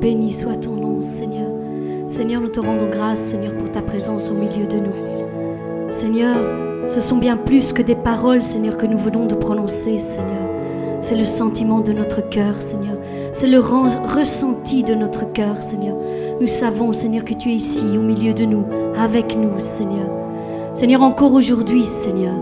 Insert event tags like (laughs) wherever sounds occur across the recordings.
Béni soit ton nom, Seigneur. Seigneur, nous te rendons grâce, Seigneur, pour ta présence au milieu de nous. Seigneur, ce sont bien plus que des paroles, Seigneur, que nous venons de prononcer, Seigneur. C'est le sentiment de notre cœur, Seigneur. C'est le ressenti de notre cœur, Seigneur. Nous savons, Seigneur, que tu es ici, au milieu de nous, avec nous, Seigneur. Seigneur, encore aujourd'hui, Seigneur,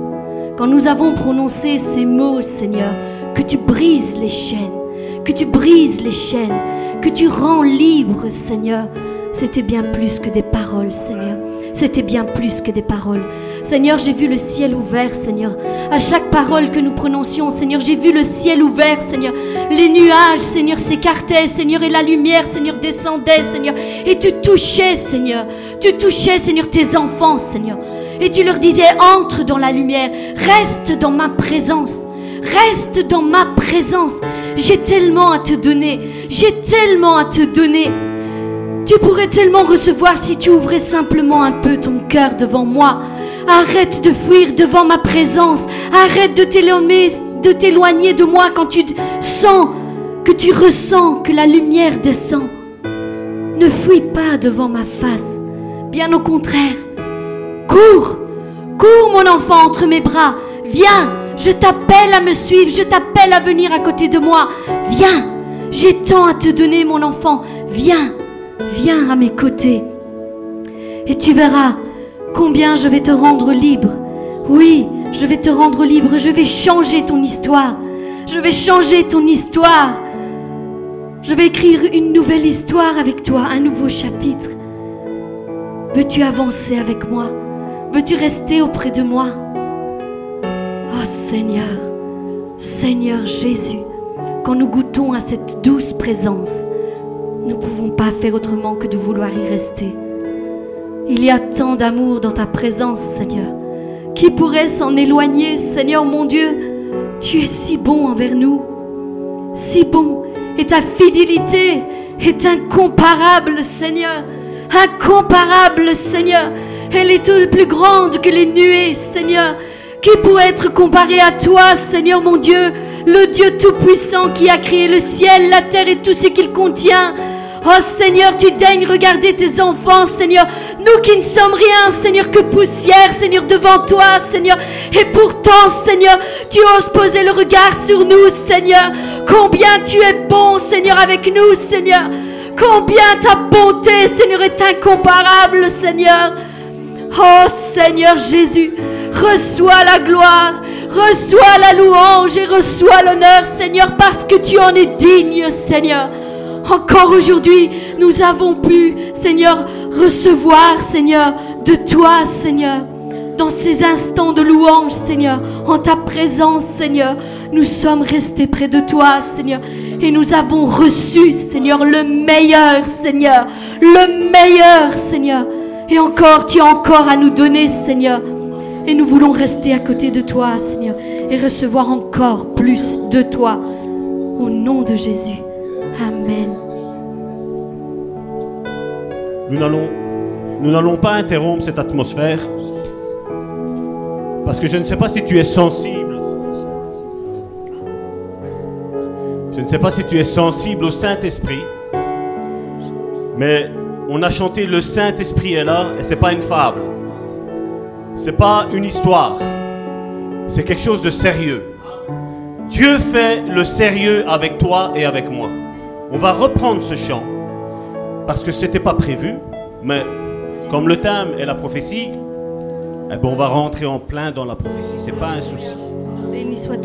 quand nous avons prononcé ces mots, Seigneur, que tu brises les chaînes, que tu brises les chaînes, que tu rends libre, Seigneur, c'était bien plus que des paroles, Seigneur. C'était bien plus que des paroles. Seigneur, j'ai vu le ciel ouvert, Seigneur. À chaque parole que nous prononcions, Seigneur, j'ai vu le ciel ouvert, Seigneur. Les nuages, Seigneur, s'écartaient, Seigneur, et la lumière, Seigneur, descendait, Seigneur. Et tu touchais, Seigneur. Tu touchais, Seigneur, tes enfants, Seigneur. Et tu leur disais, entre dans la lumière, reste dans ma présence. Reste dans ma présence. J'ai tellement à te donner. J'ai tellement à te donner. Tu pourrais tellement recevoir si tu ouvrais simplement un peu ton cœur devant moi. Arrête de fuir devant ma présence. Arrête de t'éloigner de moi quand tu sens que tu ressens que la lumière descend. Ne fuis pas devant ma face. Bien au contraire. Cours. Cours mon enfant entre mes bras. Viens. Je t'appelle à me suivre. Je t'appelle à venir à côté de moi. Viens. J'ai tant à te donner mon enfant. Viens. Viens à mes côtés et tu verras combien je vais te rendre libre. Oui, je vais te rendre libre, je vais changer ton histoire. Je vais changer ton histoire. Je vais écrire une nouvelle histoire avec toi, un nouveau chapitre. Veux-tu avancer avec moi? Veux-tu rester auprès de moi? Oh Seigneur, Seigneur Jésus, quand nous goûtons à cette douce présence, nous ne pouvons pas faire autrement que de vouloir y rester. Il y a tant d'amour dans ta présence, Seigneur. Qui pourrait s'en éloigner, Seigneur mon Dieu? Tu es si bon envers nous, si bon, et ta fidélité est incomparable, Seigneur. Incomparable, Seigneur. Elle est plus grande que les nuées, Seigneur. Qui pourrait être comparé à toi, Seigneur mon Dieu, le Dieu Tout-Puissant qui a créé le ciel, la terre et tout ce qu'il contient Oh Seigneur, tu daignes regarder tes enfants, Seigneur. Nous qui ne sommes rien, Seigneur, que poussière, Seigneur, devant toi, Seigneur. Et pourtant, Seigneur, tu oses poser le regard sur nous, Seigneur. Combien tu es bon, Seigneur, avec nous, Seigneur. Combien ta bonté, Seigneur, est incomparable, Seigneur. Oh Seigneur Jésus, reçois la gloire, reçois la louange et reçois l'honneur, Seigneur, parce que tu en es digne, Seigneur. Encore aujourd'hui, nous avons pu, Seigneur, recevoir, Seigneur, de toi, Seigneur. Dans ces instants de louange, Seigneur, en ta présence, Seigneur, nous sommes restés près de toi, Seigneur. Et nous avons reçu, Seigneur, le meilleur, Seigneur. Le meilleur, Seigneur. Et encore, tu as encore à nous donner, Seigneur. Et nous voulons rester à côté de toi, Seigneur. Et recevoir encore plus de toi. Au nom de Jésus. Amen. Nous n'allons, pas interrompre cette atmosphère parce que je ne sais pas si tu es sensible. Je ne sais pas si tu es sensible au Saint-Esprit, mais on a chanté le Saint-Esprit est là et c'est pas une fable. C'est pas une histoire. C'est quelque chose de sérieux. Dieu fait le sérieux avec toi et avec moi. On va reprendre ce chant parce que c'était pas prévu, mais comme le thème est la prophétie, eh ben on va rentrer en plein dans la prophétie. C'est pas un souci.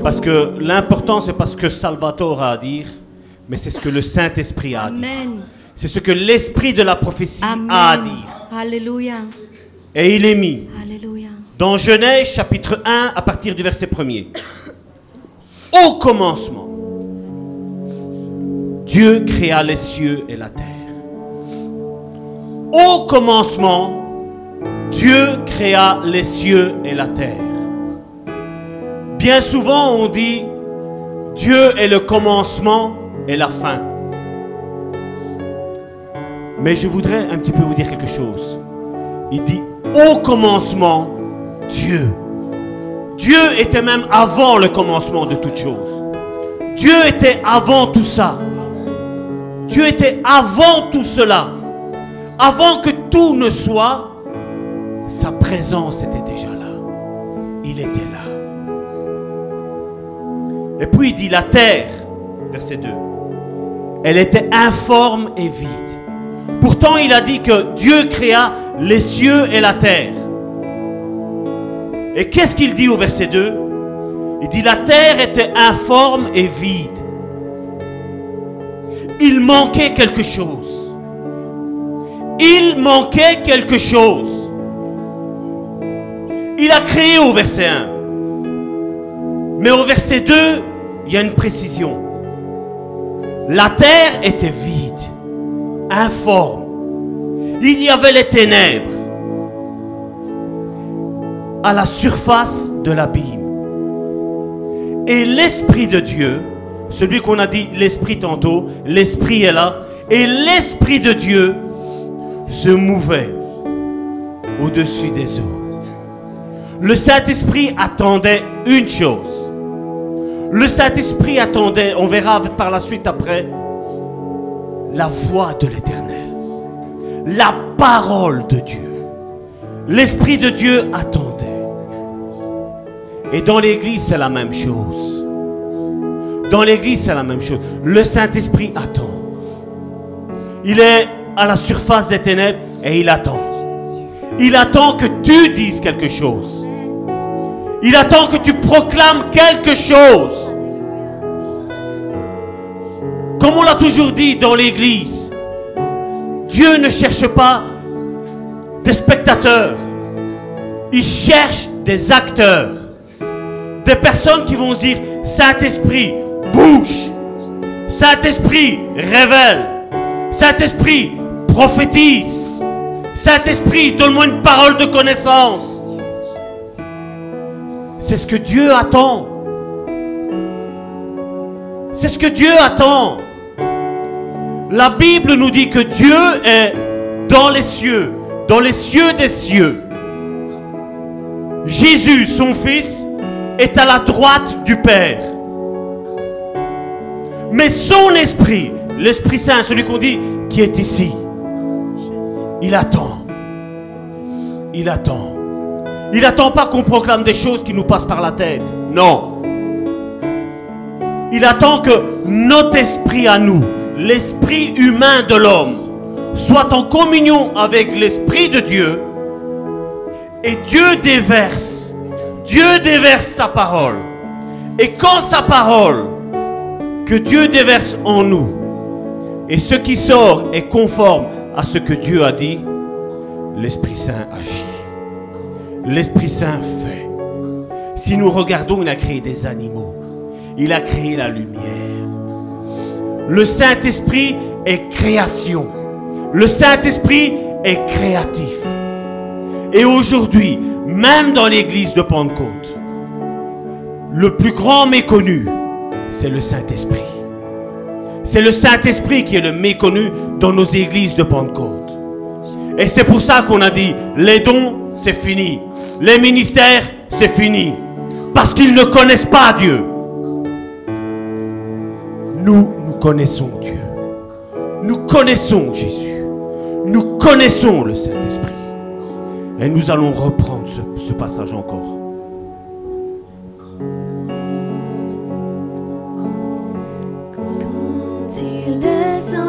Parce que l'important c'est pas ce que Salvatore a à dire, mais c'est ce que le Saint Esprit a à dire. C'est ce que l'esprit de la prophétie a à dire. Alléluia. Et il est mis dans Genèse chapitre 1 à partir du verset 1er. Au commencement, Dieu créa les cieux et la terre. Au commencement, Dieu créa les cieux et la terre. Bien souvent, on dit Dieu est le commencement et la fin. Mais je voudrais un petit peu vous dire quelque chose. Il dit au commencement, Dieu. Dieu était même avant le commencement de toutes choses. Dieu était avant tout ça. Dieu était avant tout cela. Avant que tout ne soit, sa présence était déjà là. Il était là. Et puis il dit la terre, verset 2, elle était informe et vide. Pourtant il a dit que Dieu créa les cieux et la terre. Et qu'est-ce qu'il dit au verset 2 Il dit la terre était informe et vide. Il manquait quelque chose. Il manquait quelque chose. Il a créé au verset 1. Mais au verset 2, il y a une précision. La terre était vide, informe. Il y avait les ténèbres à la surface de l'abîme. Et l'Esprit de Dieu, celui qu'on a dit l'Esprit tantôt, l'Esprit est là, et l'Esprit de Dieu se mouvait au-dessus des eaux. Le Saint-Esprit attendait une chose. Le Saint-Esprit attendait, on verra par la suite après, la voix de l'Éternel, la parole de Dieu. L'Esprit de Dieu attendait. Et dans l'Église, c'est la même chose. Dans l'Église, c'est la même chose. Le Saint-Esprit attend. Il est à la surface des ténèbres et il attend. Il attend que tu dises quelque chose. Il attend que tu proclames quelque chose. Comme on l'a toujours dit dans l'Église, Dieu ne cherche pas des spectateurs. Il cherche des acteurs. Des personnes qui vont dire, Saint-Esprit, bouge. Saint-Esprit, révèle. Saint-Esprit, prophétise. Saint-Esprit, donne-moi une parole de connaissance. C'est ce que Dieu attend. C'est ce que Dieu attend. La Bible nous dit que Dieu est dans les cieux, dans les cieux des cieux. Jésus, son Fils, est à la droite du Père. Mais son esprit, l'Esprit Saint, celui qu'on dit qui est ici, il attend. Il attend. Il n'attend pas qu'on proclame des choses qui nous passent par la tête. Non. Il attend que notre esprit à nous, l'esprit humain de l'homme, soit en communion avec l'esprit de Dieu. Et Dieu déverse Dieu déverse sa parole. Et quand sa parole que Dieu déverse en nous, et ce qui sort est conforme à ce que Dieu a dit, l'Esprit Saint agit. L'Esprit Saint fait. Si nous regardons, il a créé des animaux. Il a créé la lumière. Le Saint-Esprit est création. Le Saint-Esprit est créatif. Et aujourd'hui, même dans l'église de Pentecôte, le plus grand méconnu, c'est le Saint-Esprit. C'est le Saint-Esprit qui est le méconnu dans nos églises de Pentecôte. Et c'est pour ça qu'on a dit, les dons, c'est fini. Les ministères, c'est fini. Parce qu'ils ne connaissent pas Dieu. Nous, nous connaissons Dieu. Nous connaissons Jésus. Nous connaissons le Saint-Esprit. Et nous allons reprendre ce, passage encore. Quand il descend,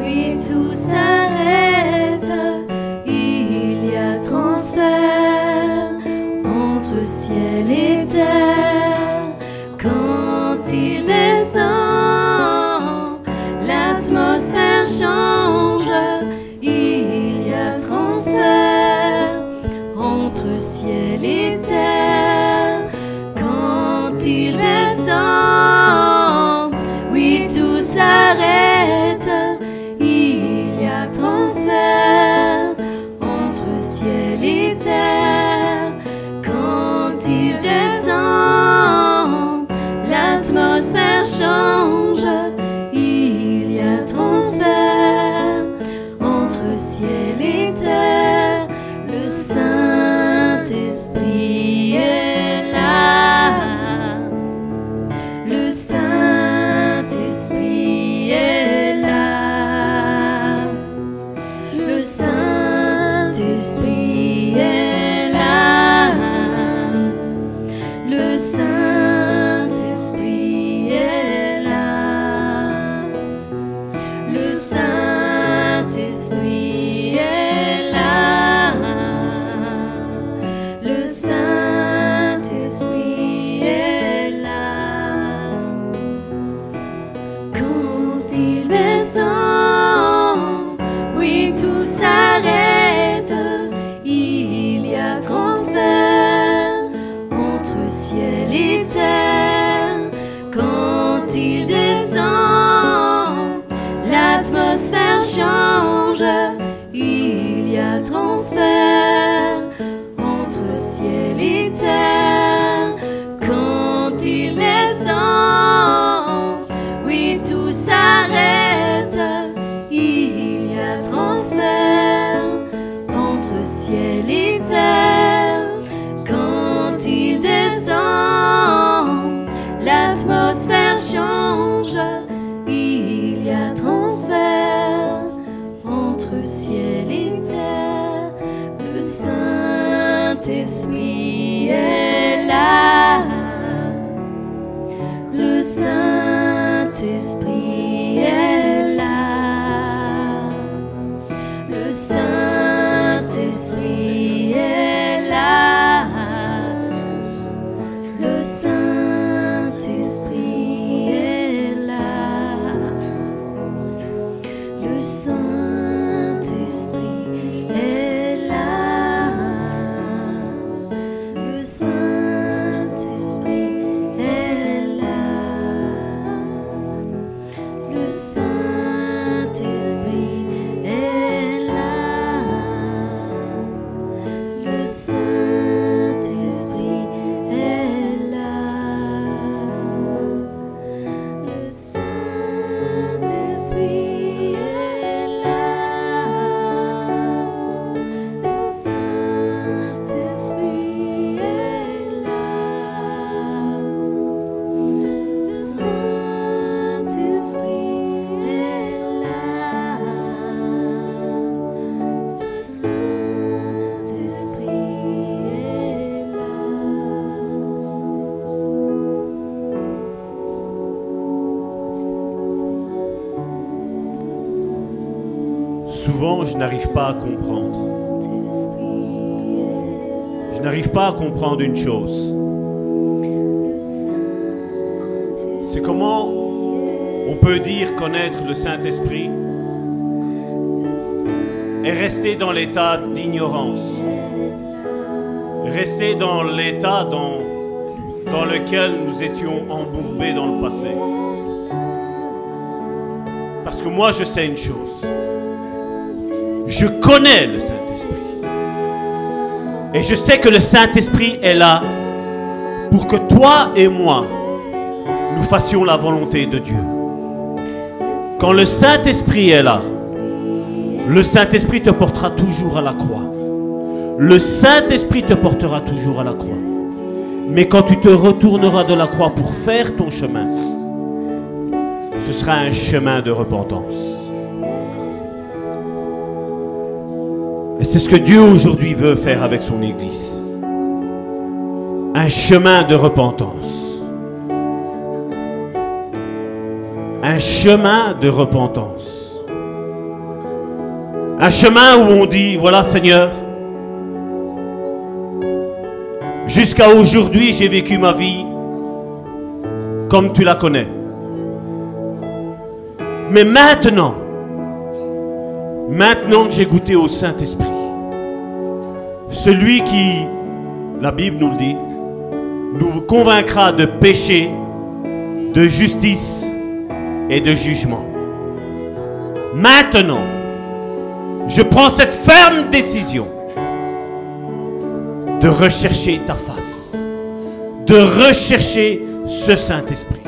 oui, tout s'arrête. Il y a transfert entre ciel et terre. so pas à comprendre. Je n'arrive pas à comprendre une chose. C'est comment on peut dire connaître le Saint-Esprit et rester dans l'état d'ignorance. Rester dans l'état dans lequel nous étions embourbés dans le passé. Parce que moi, je sais une chose. Je connais le Saint-Esprit. Et je sais que le Saint-Esprit est là pour que toi et moi, nous fassions la volonté de Dieu. Quand le Saint-Esprit est là, le Saint-Esprit te portera toujours à la croix. Le Saint-Esprit te portera toujours à la croix. Mais quand tu te retourneras de la croix pour faire ton chemin, ce sera un chemin de repentance. Et c'est ce que Dieu aujourd'hui veut faire avec son Église. Un chemin de repentance. Un chemin de repentance. Un chemin où on dit, voilà Seigneur, jusqu'à aujourd'hui j'ai vécu ma vie comme tu la connais. Mais maintenant, maintenant que j'ai goûté au Saint-Esprit, celui qui, la Bible nous le dit, nous convaincra de péché, de justice et de jugement. Maintenant, je prends cette ferme décision de rechercher ta face, de rechercher ce Saint-Esprit.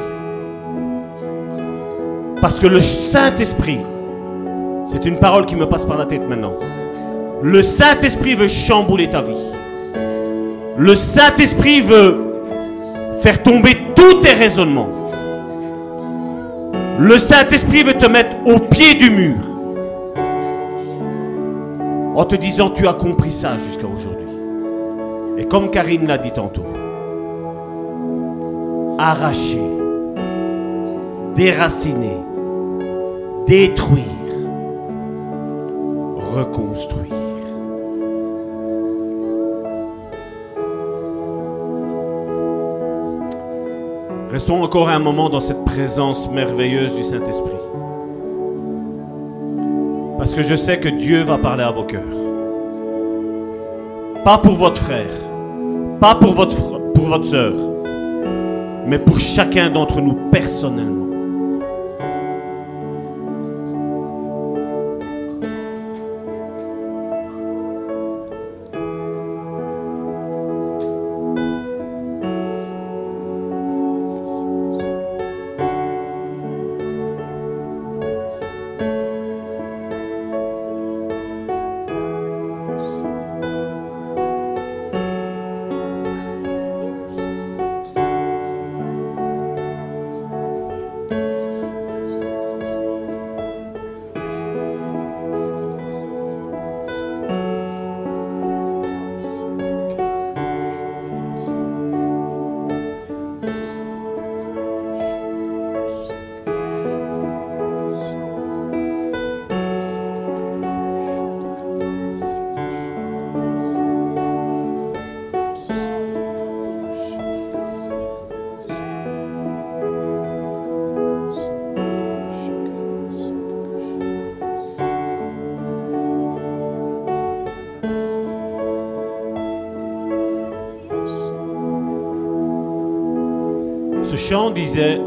Parce que le Saint-Esprit, c'est une parole qui me passe par la tête maintenant. Le Saint-Esprit veut chambouler ta vie. Le Saint-Esprit veut faire tomber tous tes raisonnements. Le Saint-Esprit veut te mettre au pied du mur. En te disant, tu as compris ça jusqu'à aujourd'hui. Et comme Karine l'a dit tantôt, arracher, déraciner, détruire, reconstruire. Restons encore un moment dans cette présence merveilleuse du Saint-Esprit. Parce que je sais que Dieu va parler à vos cœurs. Pas pour votre frère, pas pour votre, pour votre soeur, mais pour chacun d'entre nous personnellement. Disait,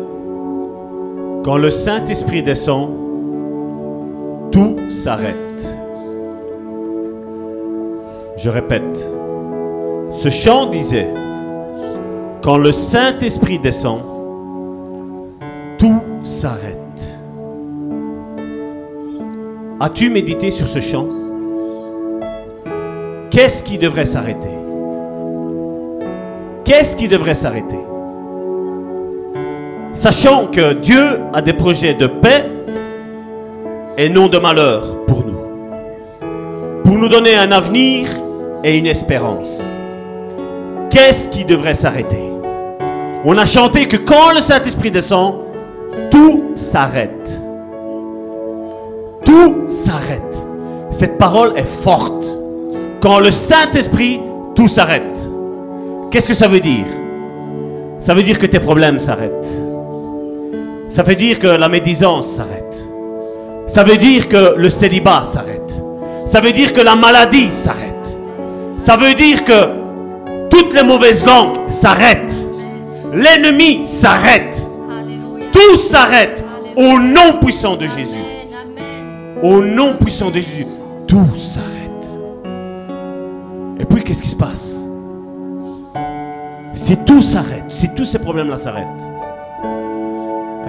quand le Saint-Esprit descend, tout s'arrête. Je répète, ce chant disait, quand le Saint-Esprit descend, tout s'arrête. As-tu médité sur ce chant? Qu'est-ce qui devrait s'arrêter? Qu'est-ce qui devrait s'arrêter? Sachant que Dieu a des projets de paix et non de malheur pour nous. Pour nous donner un avenir et une espérance. Qu'est-ce qui devrait s'arrêter? On a chanté que quand le Saint-Esprit descend, tout s'arrête. Tout s'arrête. Cette parole est forte. Quand le Saint-Esprit, tout s'arrête. Qu'est-ce que ça veut dire? Ça veut dire que tes problèmes s'arrêtent. Ça veut dire que la médisance s'arrête. Ça veut dire que le célibat s'arrête. Ça veut dire que la maladie s'arrête. Ça veut dire que toutes les mauvaises langues s'arrêtent. L'ennemi s'arrête. Tout s'arrête au nom puissant de Jésus. Au nom puissant de Jésus, tout s'arrête. Et puis, qu'est-ce qui se passe? Si tout s'arrête, si tous ces problèmes-là s'arrêtent,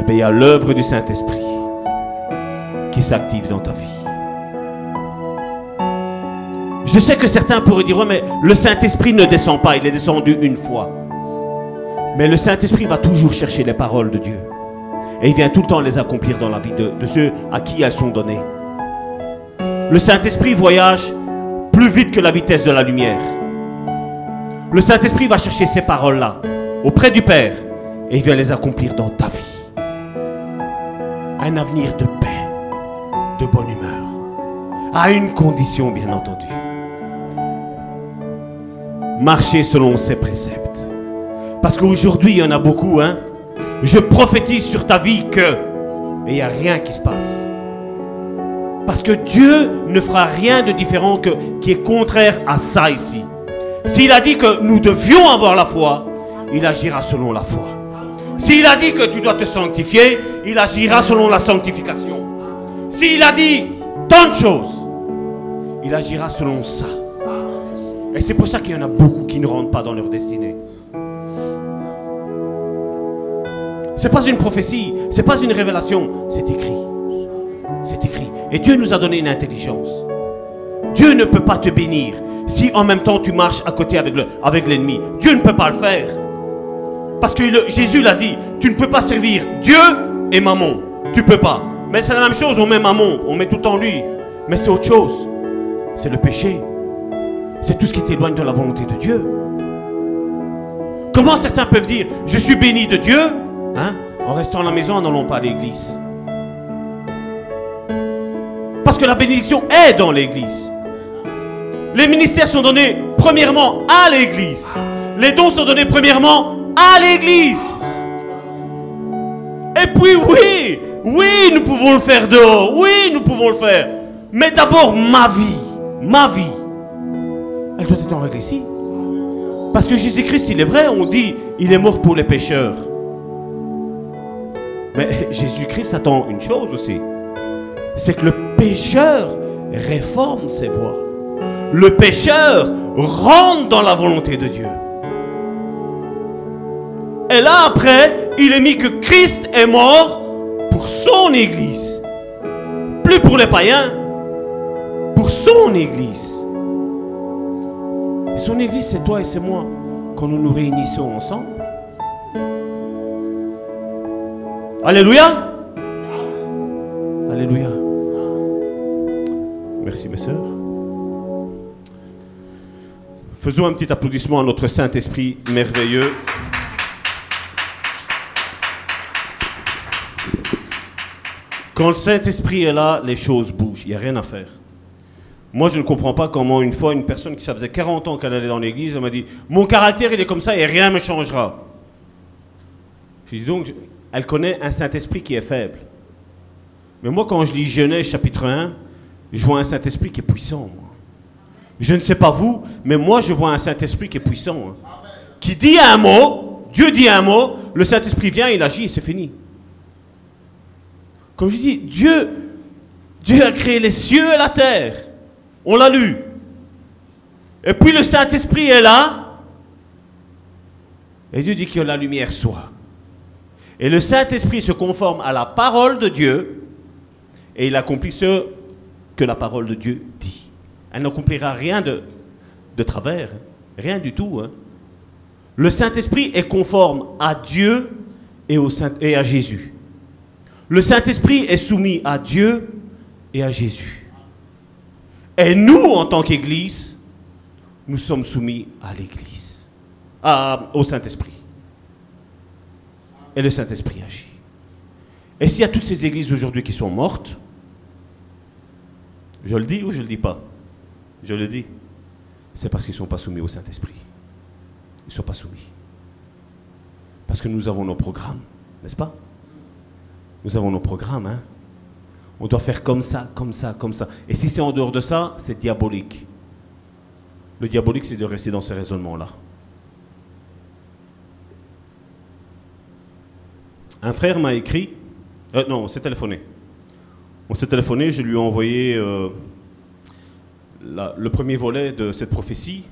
eh bien, il y a l'œuvre du Saint-Esprit qui s'active dans ta vie. Je sais que certains pourraient dire, mais le Saint-Esprit ne descend pas, il est descendu une fois. Mais le Saint-Esprit va toujours chercher les paroles de Dieu. Et il vient tout le temps les accomplir dans la vie de, de ceux à qui elles sont données. Le Saint-Esprit voyage plus vite que la vitesse de la lumière. Le Saint-Esprit va chercher ces paroles-là auprès du Père et il vient les accomplir dans ta vie. Un avenir de paix, de bonne humeur. À une condition, bien entendu. Marcher selon ses préceptes. Parce qu'aujourd'hui, il y en a beaucoup, hein. Je prophétise sur ta vie que... Et il n'y a rien qui se passe. Parce que Dieu ne fera rien de différent que, qui est contraire à ça ici. S'il a dit que nous devions avoir la foi, il agira selon la foi. S'il a dit que tu dois te sanctifier, il agira selon la sanctification. S'il a dit tant de choses, il agira selon ça. Et c'est pour ça qu'il y en a beaucoup qui ne rentrent pas dans leur destinée. C'est pas une prophétie, c'est pas une révélation, c'est écrit. C'est écrit. Et Dieu nous a donné une intelligence. Dieu ne peut pas te bénir si en même temps tu marches à côté avec, le, avec l'ennemi. Dieu ne peut pas le faire. Parce que Jésus l'a dit, tu ne peux pas servir Dieu et maman. Tu peux pas. Mais c'est la même chose, on met maman, on met tout en lui. Mais c'est autre chose. C'est le péché. C'est tout ce qui t'éloigne de la volonté de Dieu. Comment certains peuvent dire, je suis béni de Dieu, hein, en restant à la maison, en n'allant pas à l'église Parce que la bénédiction est dans l'église. Les ministères sont donnés premièrement à l'église. Les dons sont donnés premièrement à l'église. Et puis oui, oui, nous pouvons le faire dehors. Oui, nous pouvons le faire. Mais d'abord, ma vie, ma vie, elle doit être en règle ici. Parce que Jésus-Christ, il est vrai, on dit, il est mort pour les pécheurs. Mais Jésus-Christ attend une chose aussi. C'est que le pécheur réforme ses voies. Le pécheur rentre dans la volonté de Dieu. Et là, après, il est mis que Christ est mort pour son Église. Plus pour les païens, pour son Église. Son Église, c'est toi et c'est moi, quand nous nous réunissons ensemble. Alléluia. Alléluia. Merci mes sœurs. Faisons un petit applaudissement à notre Saint-Esprit merveilleux. Quand le Saint-Esprit est là, les choses bougent. Il n'y a rien à faire. Moi, je ne comprends pas comment une fois une personne qui ça faisait 40 ans qu'elle allait dans l'église, elle m'a dit Mon caractère, il est comme ça et rien ne me changera. J'ai dit donc, je- elle connaît un Saint-Esprit qui est faible. Mais moi, quand je lis Genèse chapitre 1, je vois un Saint-Esprit qui est puissant. Je ne sais pas vous, mais moi, je vois un Saint-Esprit qui est puissant. hein. Qui dit un mot, Dieu dit un mot, le Saint-Esprit vient, il agit et c'est fini. Comme je dis, Dieu, Dieu a créé les cieux et la terre. On l'a lu. Et puis le Saint-Esprit est là. Et Dieu dit que la lumière soit. Et le Saint-Esprit se conforme à la parole de Dieu. Et il accomplit ce que la parole de Dieu dit. Elle n'accomplira rien de, travers. Rien du tout. hein. Le Saint-Esprit est conforme à Dieu et à Jésus. Le Saint-Esprit est soumis à Dieu et à Jésus. Et nous, en tant qu'Église, nous sommes soumis à l'Église, au Saint-Esprit. Et le Saint-Esprit agit. Et s'il y a toutes ces églises aujourd'hui qui sont mortes, je le dis ou je ne le dis pas? Je le dis. C'est parce qu'ils ne sont pas soumis au Saint-Esprit. Ils ne sont pas soumis. Parce que nous avons nos programmes, n'est-ce pas? Nous avons nos programmes, hein On doit faire comme ça, comme ça, comme ça. Et si c'est en dehors de ça, c'est diabolique. Le diabolique, c'est de rester dans ce raisonnement-là. Un frère m'a écrit, euh, non, on s'est téléphoné. On s'est téléphoné, je lui ai envoyé euh, le premier volet de cette prophétie.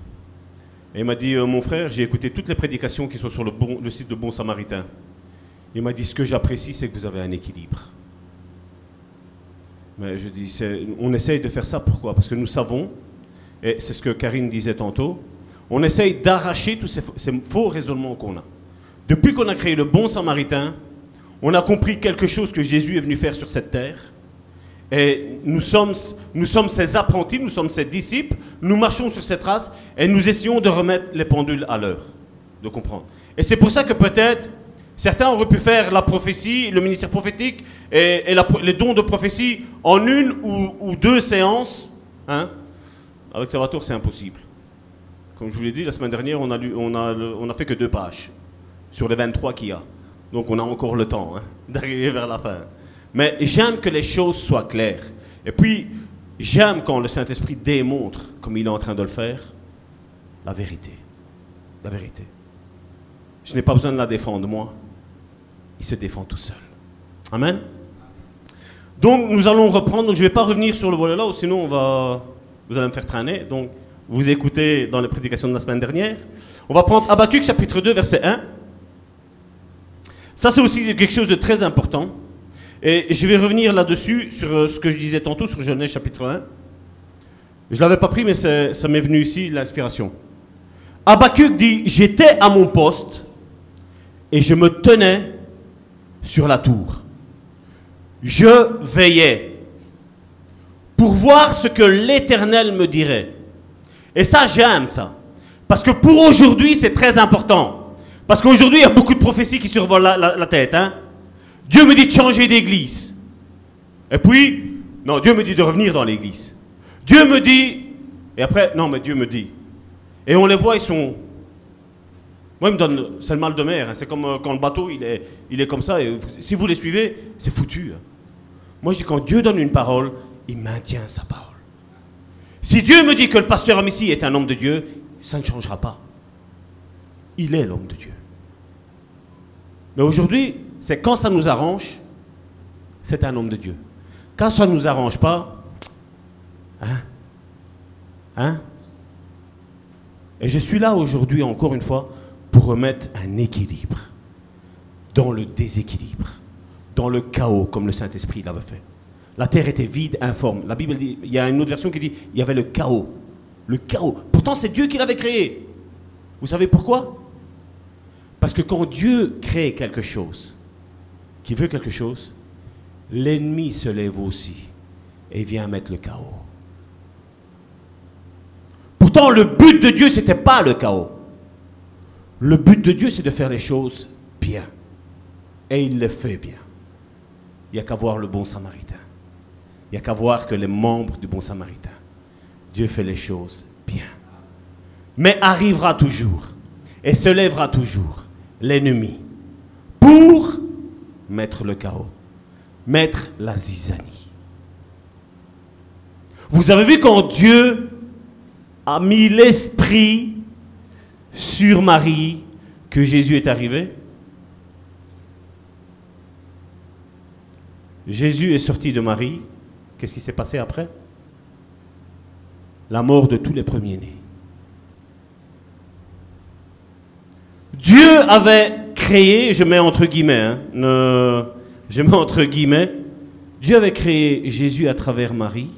Et il m'a dit, euh, mon frère, j'ai écouté toutes les prédications qui sont sur le, le site de Bon Samaritain. Il m'a dit, ce que j'apprécie, c'est que vous avez un équilibre. Mais je dis, on essaye de faire ça, pourquoi? Parce que nous savons, et c'est ce que Karine disait tantôt, on essaye d'arracher tous ces, faux- raisonnements qu'on a. Depuis qu'on a créé le Bon Samaritain, on a compris quelque chose que Jésus est venu faire sur cette terre. Et nous sommes, nous sommes ses apprentis, nous sommes ses disciples, nous marchons sur cette trace et nous essayons de remettre les pendules à l'heure, de comprendre. Et c'est pour ça que peut-être certains auraient pu faire la prophétie, le ministère prophétique et, les dons de prophétie en une ou, deux séances. Hein. Avec Salvatore, c'est impossible. Comme je vous l'ai dit, la semaine dernière, on a fait que deux pages sur les 23 qu'il y a. Donc on a encore le temps hein, (laughs) d'arriver vers la fin. Mais j'aime que les choses soient claires. Et puis, j'aime quand le Saint-Esprit démontre, comme il est en train de le faire, la vérité. La vérité. Je n'ai pas besoin de la défendre, moi. Il se défend tout seul. Amen. Donc, nous allons reprendre. Je ne vais pas revenir sur le volet là, sinon on va, vous allez me faire traîner. Donc, vous écoutez dans les prédications de la semaine dernière. On va prendre Habakkuk chapitre 2, verset 1. Ça, c'est aussi quelque chose de très important. Et je vais revenir là-dessus, sur euh, ce que je disais tantôt, sur Genèse chapitre 1. Je ne l'avais pas pris, mais ça m'est venu ici, l'inspiration. Habakkuk dit J'étais à mon poste et je me tenais sur la tour. Je veillais pour voir ce que l'Éternel me dirait. Et ça, j'aime ça. Parce que pour aujourd'hui, c'est très important. Parce qu'aujourd'hui, il y a beaucoup de prophéties qui survolent la, tête. hein. Dieu me dit de changer d'église. Et puis, non, Dieu me dit de revenir dans l'église. Dieu me dit, et après, non, mais Dieu me dit. Et on les voit, ils sont. Moi, il me donne. C'est le mal de mer. hein. C'est comme euh, quand le bateau, il est, il est comme ça. Si vous les suivez, c'est foutu. hein. Moi, je dis, quand Dieu donne une parole, il maintient sa parole. Si Dieu me dit que le pasteur Amici est un homme de Dieu, ça ne changera pas. Il est l'homme de Dieu. Mais aujourd'hui, c'est quand ça nous arrange, c'est un homme de Dieu. Quand ça ne nous arrange pas, hein Hein Et je suis là aujourd'hui, encore une fois, pour remettre un équilibre dans le déséquilibre, dans le chaos, comme le Saint-Esprit l'avait fait. La terre était vide, informe. La Bible dit, il y a une autre version qui dit, il y avait le chaos. Le chaos. Pourtant, c'est Dieu qui l'avait créé. Vous savez pourquoi? Parce que quand Dieu crée quelque chose, qui veut quelque chose, l'ennemi se lève aussi et vient mettre le chaos. Pourtant, le but de Dieu, ce n'était pas le chaos. Le but de Dieu, c'est de faire les choses bien. Et il le fait bien. Il n'y a qu'à voir le bon samaritain. Il n'y a qu'à voir que les membres du bon samaritain. Dieu fait les choses bien. Mais arrivera toujours et se lèvera toujours l'ennemi pour mettre le chaos, mettre la zizanie. Vous avez vu quand Dieu a mis l'esprit sur Marie que Jésus est arrivé Jésus est sorti de Marie. Qu'est-ce qui s'est passé après? La mort de tous les premiers-nés. Dieu avait créé, je mets entre guillemets, hein, je mets entre guillemets, Dieu avait créé Jésus à travers Marie.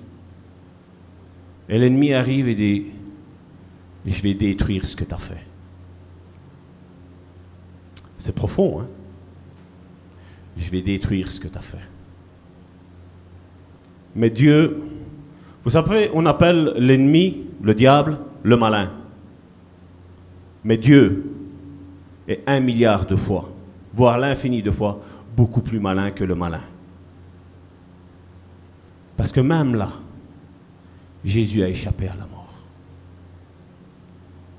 Et l'ennemi arrive et dit, je vais détruire ce que tu as fait. C'est profond, hein Je vais détruire ce que tu as fait. Mais Dieu, vous savez, on appelle l'ennemi, le diable, le malin. Mais Dieu est un milliard de fois, voire l'infini de fois, beaucoup plus malin que le malin. Parce que même là, Jésus a échappé à la mort.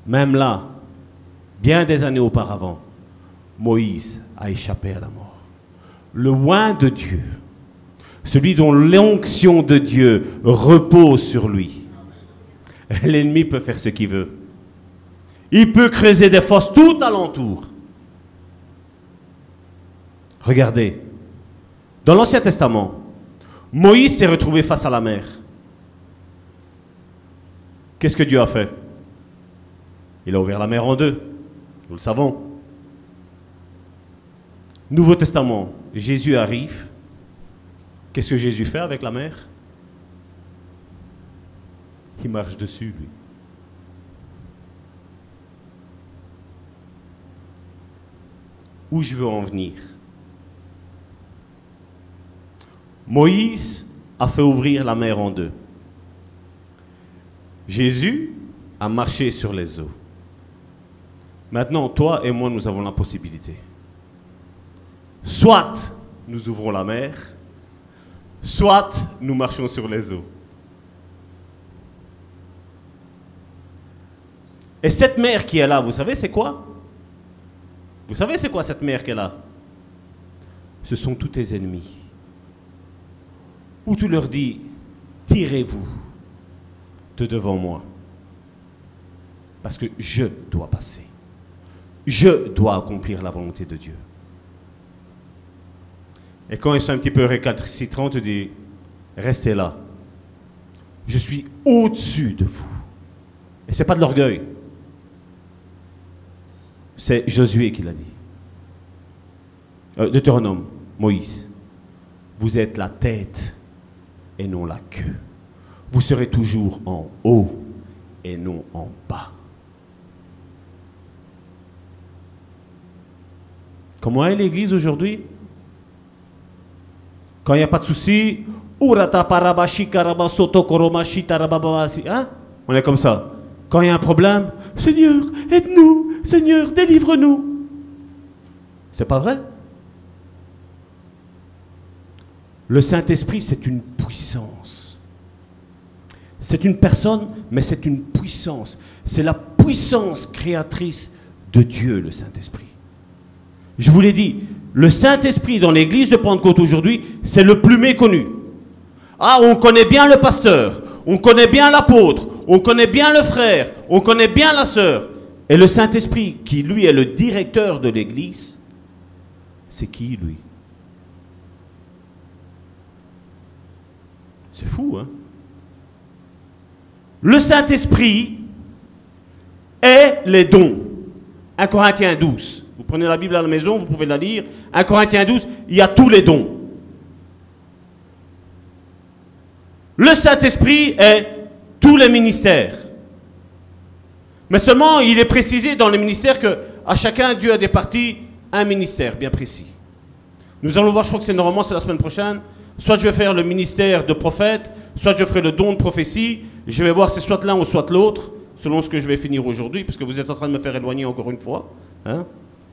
Même là, bien des années auparavant, Moïse a échappé à la mort. Le oin de Dieu, celui dont l'onction de Dieu repose sur lui, l'ennemi peut faire ce qu'il veut. Il peut creuser des fosses tout alentour. Regardez, dans l'Ancien Testament, Moïse s'est retrouvé face à la mer. Qu'est-ce que Dieu a fait? Il a ouvert la mer en deux. Nous le savons. Nouveau Testament, Jésus arrive. Qu'est-ce que Jésus fait avec la mer Il marche dessus, lui. Où je veux en venir? Moïse a fait ouvrir la mer en deux. Jésus a marché sur les eaux. Maintenant, toi et moi, nous avons la possibilité. Soit nous ouvrons la mer, soit nous marchons sur les eaux. Et cette mer qui est là, vous savez c'est quoi? Vous savez c'est quoi cette mer qui est là? Ce sont tous tes ennemis. Où tu leur dis, tirez-vous de devant moi. Parce que je dois passer. Je dois accomplir la volonté de Dieu. Et quand ils sont un petit peu récalcitrants, tu dis, restez là. Je suis au-dessus de vous. Et ce n'est pas de l'orgueil. C'est Josué qui l'a dit. Euh, Deutéronome, Moïse. Vous êtes la tête et non la queue. Vous serez toujours en haut et non en bas. Comment est l'Église aujourd'hui? Quand il n'y a pas de souci. Hein? On est comme ça. Quand il y a un problème, Seigneur, aide-nous, Seigneur, délivre-nous. C'est pas vrai? Le Saint-Esprit, c'est une puissance. C'est une personne, mais c'est une puissance. C'est la puissance créatrice de Dieu, le Saint-Esprit. Je vous l'ai dit, le Saint-Esprit dans l'église de Pentecôte aujourd'hui, c'est le plus méconnu. Ah, on connaît bien le pasteur, on connaît bien l'apôtre, on connaît bien le frère, on connaît bien la sœur. Et le Saint-Esprit, qui lui est le directeur de l'église, c'est qui lui? C'est fou, hein? Le Saint-Esprit est les dons. 1 Corinthiens 12. Vous prenez la Bible à la maison, vous pouvez la lire. 1 Corinthiens 12, il y a tous les dons. Le Saint-Esprit est tous les ministères. Mais seulement, il est précisé dans les ministères que à chacun, Dieu a départi un ministère bien précis. Nous allons voir, je crois que c'est normalement, c'est la semaine prochaine. Soit je vais faire le ministère de prophète, soit je ferai le don de prophétie. Je vais voir c'est soit l'un ou soit l'autre, selon ce que je vais finir aujourd'hui, parce que vous êtes en train de me faire éloigner encore une fois. Hein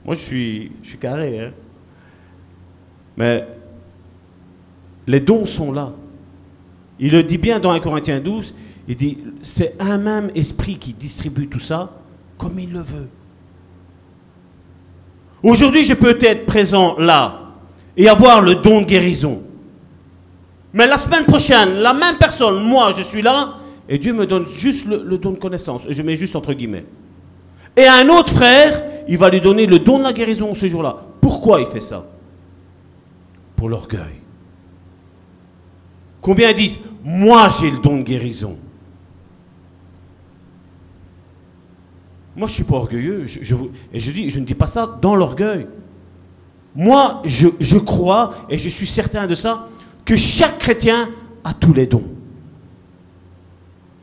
Moi, je suis, je suis carré. hein. Mais les dons sont là. Il le dit bien dans 1 Corinthiens 12, il dit, c'est un même esprit qui distribue tout ça comme il le veut. Aujourd'hui, je peux être présent là et avoir le don de guérison. Mais la semaine prochaine, la même personne, moi, je suis là, et Dieu me donne juste le, don de connaissance. Je mets juste entre guillemets. Et un autre frère, il va lui donner le don de la guérison ce jour-là. Pourquoi il fait ça? Pour l'orgueil. Combien disent Moi, j'ai le don de guérison Moi, je ne suis pas orgueilleux. Je, et je, ne dis pas ça dans l'orgueil. Moi, je crois, et je suis certain de ça, que chaque chrétien a tous les dons.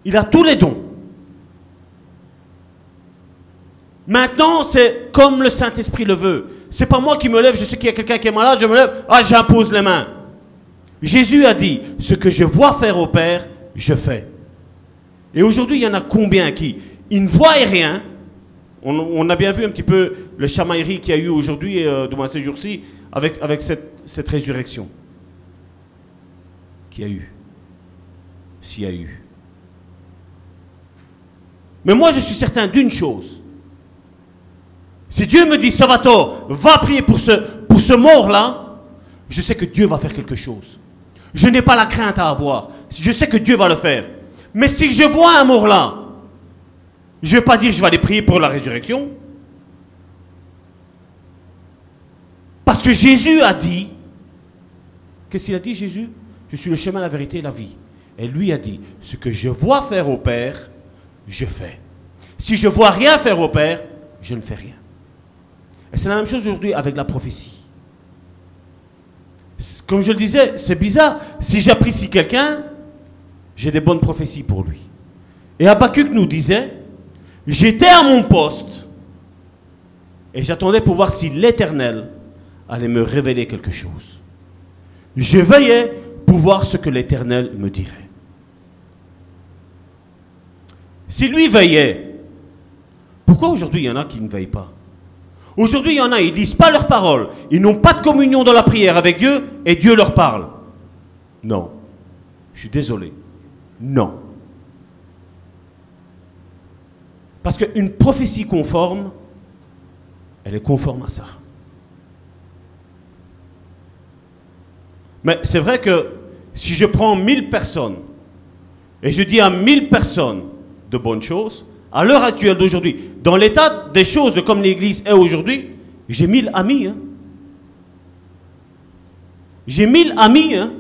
Il a tous les dons. Maintenant, c'est comme le Saint-Esprit le veut. C'est pas moi qui me lève, je sais qu'il y a quelqu'un qui est malade, je me lève, ah, j'impose les mains. Jésus a dit, ce que je vois faire au Père, je fais. Et aujourd'hui, il y en a combien qui, ne voient rien. On, a bien vu un petit peu le chamaillerie qu'il y a eu aujourd'hui, euh, moins ces jours-ci, avec, avec cette, cette résurrection. Qu'il y a eu. S'il y a eu. Mais moi, je suis certain d'une chose. Si Dieu me dit, Salvatore, va prier pour ce, pour ce mort-là, je sais que Dieu va faire quelque chose. Je n'ai pas la crainte à avoir. Je sais que Dieu va le faire. Mais si je vois un mort-là, je ne vais pas dire je vais aller prier pour la résurrection. Parce que Jésus a dit, qu'est-ce qu'il a dit Jésus? Je suis le chemin, la vérité et la vie. Et lui a dit, ce que je vois faire au Père, je fais. Si je vois rien faire au Père, je ne fais rien. Et c'est la même chose aujourd'hui avec la prophétie. Comme je le disais, c'est bizarre. Si j'apprécie quelqu'un, j'ai des bonnes prophéties pour lui. Et Habakkuk nous disait, j'étais à mon poste et j'attendais pour voir si l'Éternel allait me révéler quelque chose. Je veillais pour voir ce que l'Éternel me dirait. Si lui veillait, pourquoi aujourd'hui il y en a qui ne veillent pas? Aujourd'hui, il y en a, ils disent pas leur parole. Ils n'ont pas de communion dans la prière avec Dieu et Dieu leur parle. Non. Je suis désolé. Non. Parce qu'une prophétie conforme, elle est conforme à ça. Mais c'est vrai que si je prends 1000 personnes et je dis à 1000 personnes de bonnes choses, à l'heure actuelle d'aujourd'hui, dans l'état des choses comme l'Église est aujourd'hui, j'ai 1000 amis. hein. J'ai 1000 amis. hein.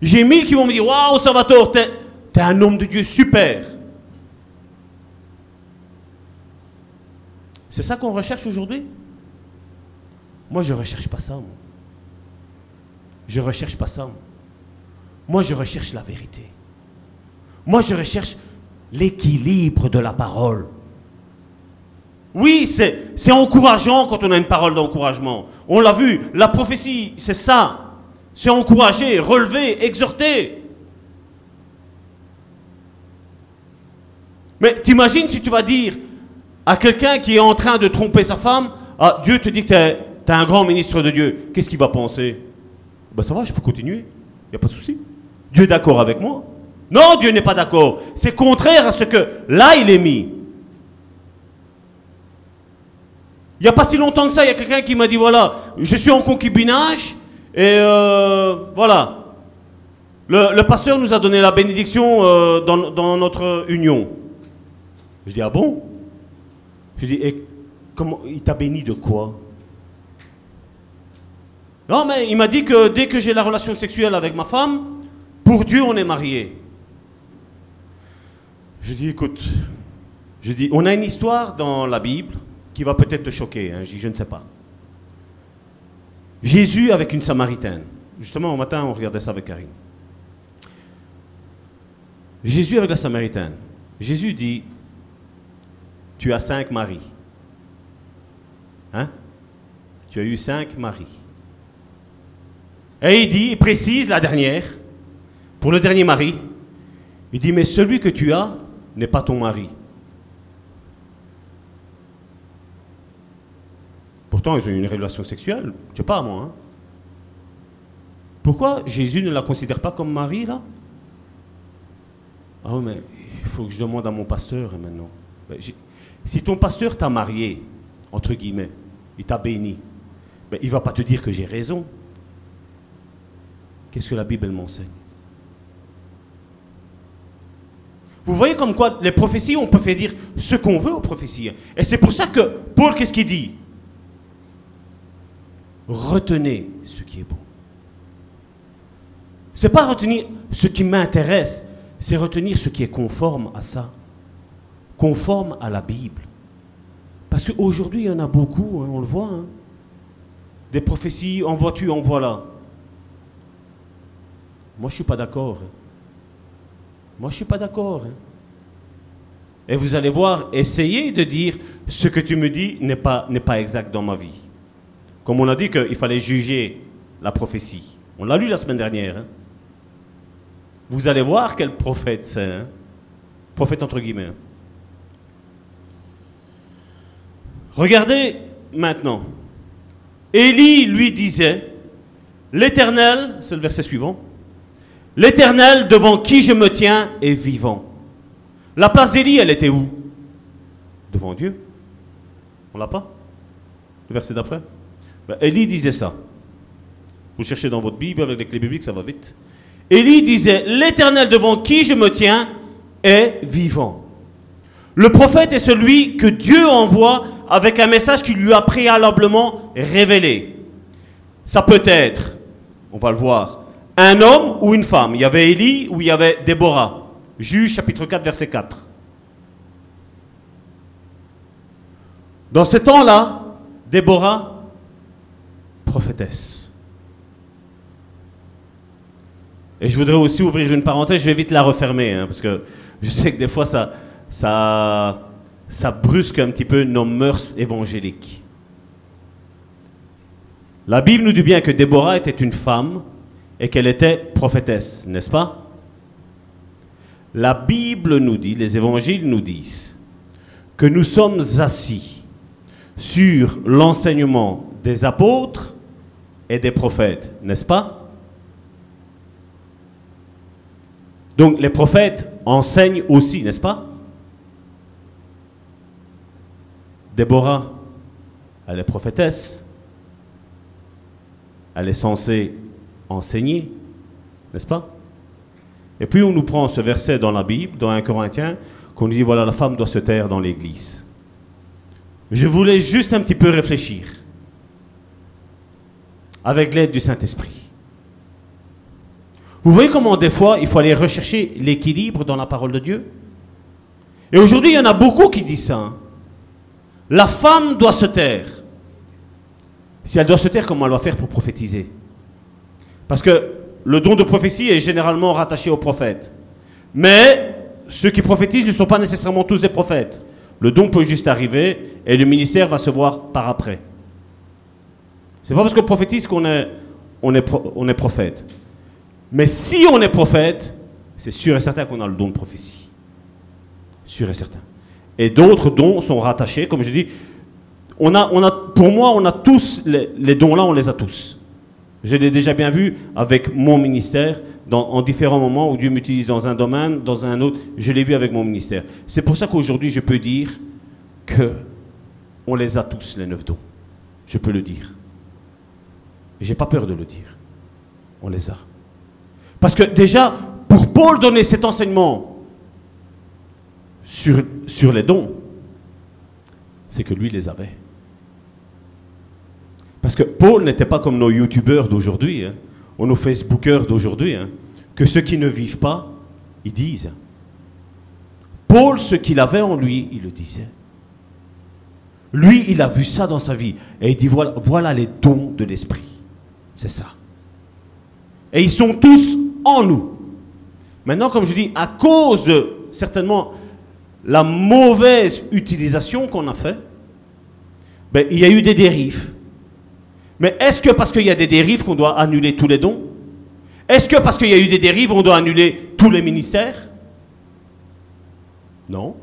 J'ai 1000 qui vont me dire Waouh, Salvatore, t'es t'es un homme de Dieu super. C'est ça qu'on recherche aujourd'hui? Moi, je ne recherche pas ça. Je ne recherche pas ça. Moi, je recherche la vérité. Moi, je recherche l'équilibre de la parole. Oui, c'est encourageant quand on a une parole d'encouragement. On l'a vu, la prophétie, c'est ça. C'est encourager, relever, exhorter. Mais t'imagines si tu vas dire à quelqu'un qui est en train de tromper sa femme, ah, Dieu te dit que tu es, un grand ministre de Dieu, qu'est-ce qu'il va penser? Ben ça va, je peux continuer, il n'y a pas de souci. Dieu est d'accord avec moi Non, Dieu n'est pas d'accord. C'est contraire à ce que là il est mis. Il n'y a pas si longtemps que ça, il y a quelqu'un qui m'a dit voilà, je suis en concubinage et euh, voilà. Le, pasteur nous a donné la bénédiction euh, dans, dans notre union. Je dis ah bon? Je dis et comment il t'a béni de quoi? Non mais il m'a dit que dès que j'ai la relation sexuelle avec ma femme, pour Dieu on est mariés. Je dis écoute, je dis on a une histoire dans la Bible qui va peut-être te choquer, hein, je dis je ne sais pas. Jésus avec une Samaritaine. Justement, au matin, on regardait ça avec Karine. Jésus avec la Samaritaine. Jésus dit, tu as cinq maris. Hein? Tu as eu cinq maris. Et il dit, il précise la dernière, pour le dernier mari, il dit, mais celui que tu as n'est pas ton mari. Pourtant, ils ont eu une relation sexuelle. Je sais pas, moi. hein. Pourquoi Jésus ne la considère pas comme mari, là? Ah mais il faut que je demande à mon pasteur hein, maintenant. Ben, si ton pasteur t'a marié, entre guillemets, il t'a béni, ben, il va pas te dire que j'ai raison. Qu'est-ce que la Bible m'enseigne? Vous voyez comme quoi les prophéties, on peut faire dire ce qu'on veut aux prophéties. hein. Et c'est pour ça que Paul, qu'est-ce qu'il dit? Retenez ce qui est bon. C'est pas retenir ce qui m'intéresse, c'est retenir ce qui est conforme à ça, conforme à la Bible. Parce qu'aujourd'hui, il y en a beaucoup, hein, on le voit. hein. Des prophéties, en vois-tu, en voilà. Moi, je suis pas d'accord. Moi, je suis pas d'accord. hein. Et vous allez voir, essayez de dire ce que tu me dis n'est pas, exact dans ma vie. Comme on a dit qu'il fallait juger la prophétie. On l'a lu la semaine dernière. hein. Vous allez voir quel prophète c'est. hein. Prophète entre guillemets. Regardez maintenant. Élie lui disait, l'Éternel, c'est le verset suivant, l'Éternel devant qui je me tiens est vivant. La place d'Élie, elle était où? Devant Dieu. On l'a pas? Le verset d'après Ben, Élie disait ça. Vous cherchez dans votre Bible avec les clés bibliques, ça va vite. Élie disait, l'Éternel devant qui je me tiens est vivant. Le prophète est celui que Dieu envoie avec un message qui lui a préalablement révélé. Ça peut être, on va le voir, un homme ou une femme. Il y avait Élie ou il y avait Déborah. Juge chapitre 4, verset 4. Dans ce temps-là, Déborah, prophétesse. Et je voudrais aussi ouvrir une parenthèse, je vais vite la refermer, hein, parce que je sais que des fois ça, ça, ça brusque un petit peu nos mœurs évangéliques. La Bible nous dit bien que Déborah était une femme et qu'elle était prophétesse, n'est-ce pas? La Bible nous dit, les évangiles nous disent, que nous sommes assis sur l'enseignement des apôtres et des prophètes, n'est-ce pas? Donc les prophètes enseignent aussi, n'est-ce pas? Déborah, elle est prophétesse. Elle est censée enseigner, n'est-ce pas? Et puis on nous prend ce verset dans la Bible, dans 1 Corinthiens, qu'on nous dit voilà, la femme doit se taire dans l'église. Je voulais juste un petit peu réfléchir, avec l'aide du Saint-Esprit. Vous voyez comment des fois il faut aller rechercher l'équilibre dans la parole de Dieu? Et aujourd'hui il y en a beaucoup qui disent ça. hein. La femme doit se taire. Si elle doit se taire, comment elle va faire pour prophétiser? Parce que le don de prophétie est généralement rattaché au prophète. Mais ceux qui prophétisent ne sont pas nécessairement tous des prophètes. Le don peut juste arriver et le ministère va se voir par après. C'est pas parce qu'on prophétise qu'on est, on est, prophète. Mais si on est prophète, c'est sûr et certain qu'on a le don de prophétie. Sûr et certain. Et d'autres dons sont rattachés, comme je dis. On a, on a, pour moi, on a tous les, les dons-là, on les a tous. Je l'ai déjà bien vu avec mon ministère, en différents moments où Dieu m'utilise dans un domaine, dans un autre. Je l'ai vu avec mon ministère. C'est pour ça qu'aujourd'hui, je peux dire que on les a tous, les neuf dons. Je peux le dire. J'ai pas peur de le dire. On les a. Parce que déjà, pour Paul donner cet enseignement sur, sur les dons, c'est que lui les avait. Parce que Paul n'était pas comme nos youtubeurs d'aujourd'hui, hein, ou nos facebookers d'aujourd'hui, hein, que ceux qui ne vivent pas, ils disent. Paul, ce qu'il avait en lui, il le disait. Lui, il a vu ça dans sa vie. Et il dit, voilà, les dons de l'esprit. C'est ça. Et ils sont tous en nous. Maintenant, comme je dis, à cause de certainement la mauvaise utilisation qu'on a fait, ben, il y a eu des dérives. Mais est-ce que parce qu'il y a des dérives qu'on doit annuler tous les dons? Est-ce que parce qu'il y a eu des dérives, on doit annuler tous les ministères? Non.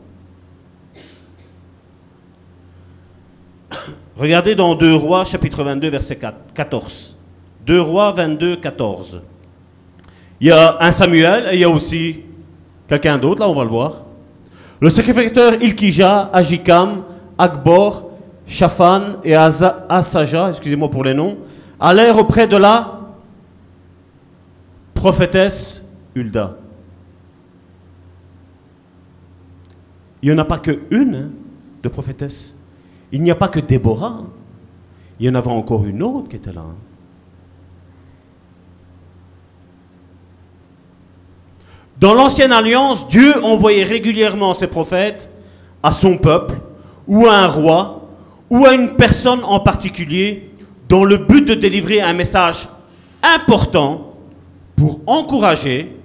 (coughs) Regardez dans 2 Rois, chapitre 22, verset 4 14. 2 Rois 22, 14. Il y a un Samuel et il y a aussi quelqu'un d'autre, là on va le voir. Le sacrificateur Ilkija, Ajikam, Akbor, Shaphan et Asa- Asaja, excusez-moi pour les noms, allèrent auprès de la prophétesse Hulda. Il n'y en a pas que une hein, de prophétesse. Il n'y a pas que Déborah. Il y en avait encore une autre qui était là. hein. Dans l'ancienne alliance, Dieu envoyait régulièrement ses prophètes à son peuple, ou à un roi, ou à une personne en particulier, dans le but de délivrer un message important pour encourager,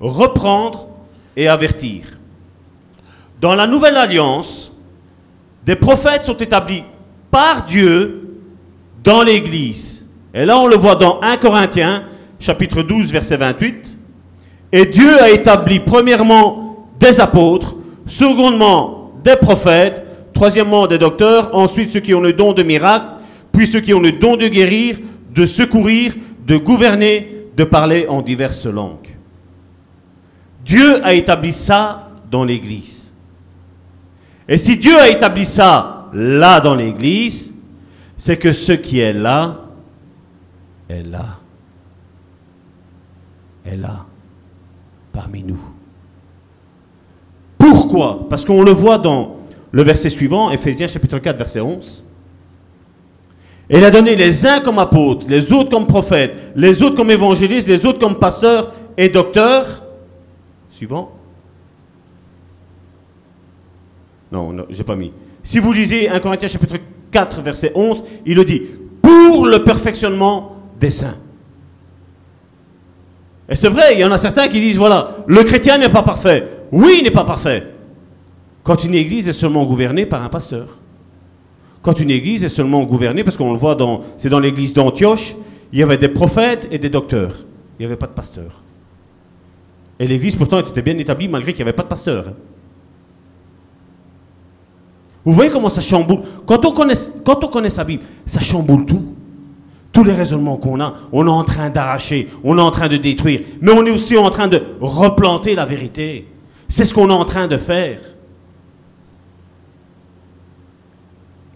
reprendre et avertir. Dans la nouvelle alliance, des prophètes sont établis par Dieu dans l'Église. Et là, on le voit dans 1 Corinthiens, chapitre 12, verset 28. Et Dieu a établi premièrement des apôtres, secondement des prophètes, troisièmement des docteurs, ensuite ceux qui ont le don de miracle, puis ceux qui ont le don de guérir, de secourir, de gouverner, de parler en diverses langues. Dieu a établi ça dans l'Église. Et si Dieu a établi ça là dans l'Église, c'est que ce qui est là est là. Est là, parmi nous. Pourquoi? Parce qu'on le voit dans le verset suivant, Ephésiens chapitre 4, verset 11. Et il a donné les uns comme apôtres, les autres comme prophètes, les autres comme évangélistes, les autres comme pasteurs et docteurs. Suivant. Non, non j'ai pas mis. Si vous lisez 1 Corinthiens chapitre 4, verset 11, il le dit pour le perfectionnement des saints. Et c'est vrai, il y en a certains qui disent voilà, le chrétien n'est pas parfait. Oui, il n'est pas parfait. Quand une église est seulement gouvernée par un pasteur. Quand une église est seulement gouvernée, parce qu'on le voit dans, c'est dans l'église d'Antioche, il y avait des prophètes et des docteurs. Il n'y avait pas de pasteur. Et l'église pourtant était bien établie malgré qu'il n'y avait pas de pasteur. hein. Vous voyez comment ça chamboule? Quand on, connaît, quand on connaît sa Bible, ça chamboule tout. Tous les raisonnements qu'on a, on est en train d'arracher, on est en train de détruire, mais on est aussi en train de replanter la vérité. C'est ce qu'on est en train de faire.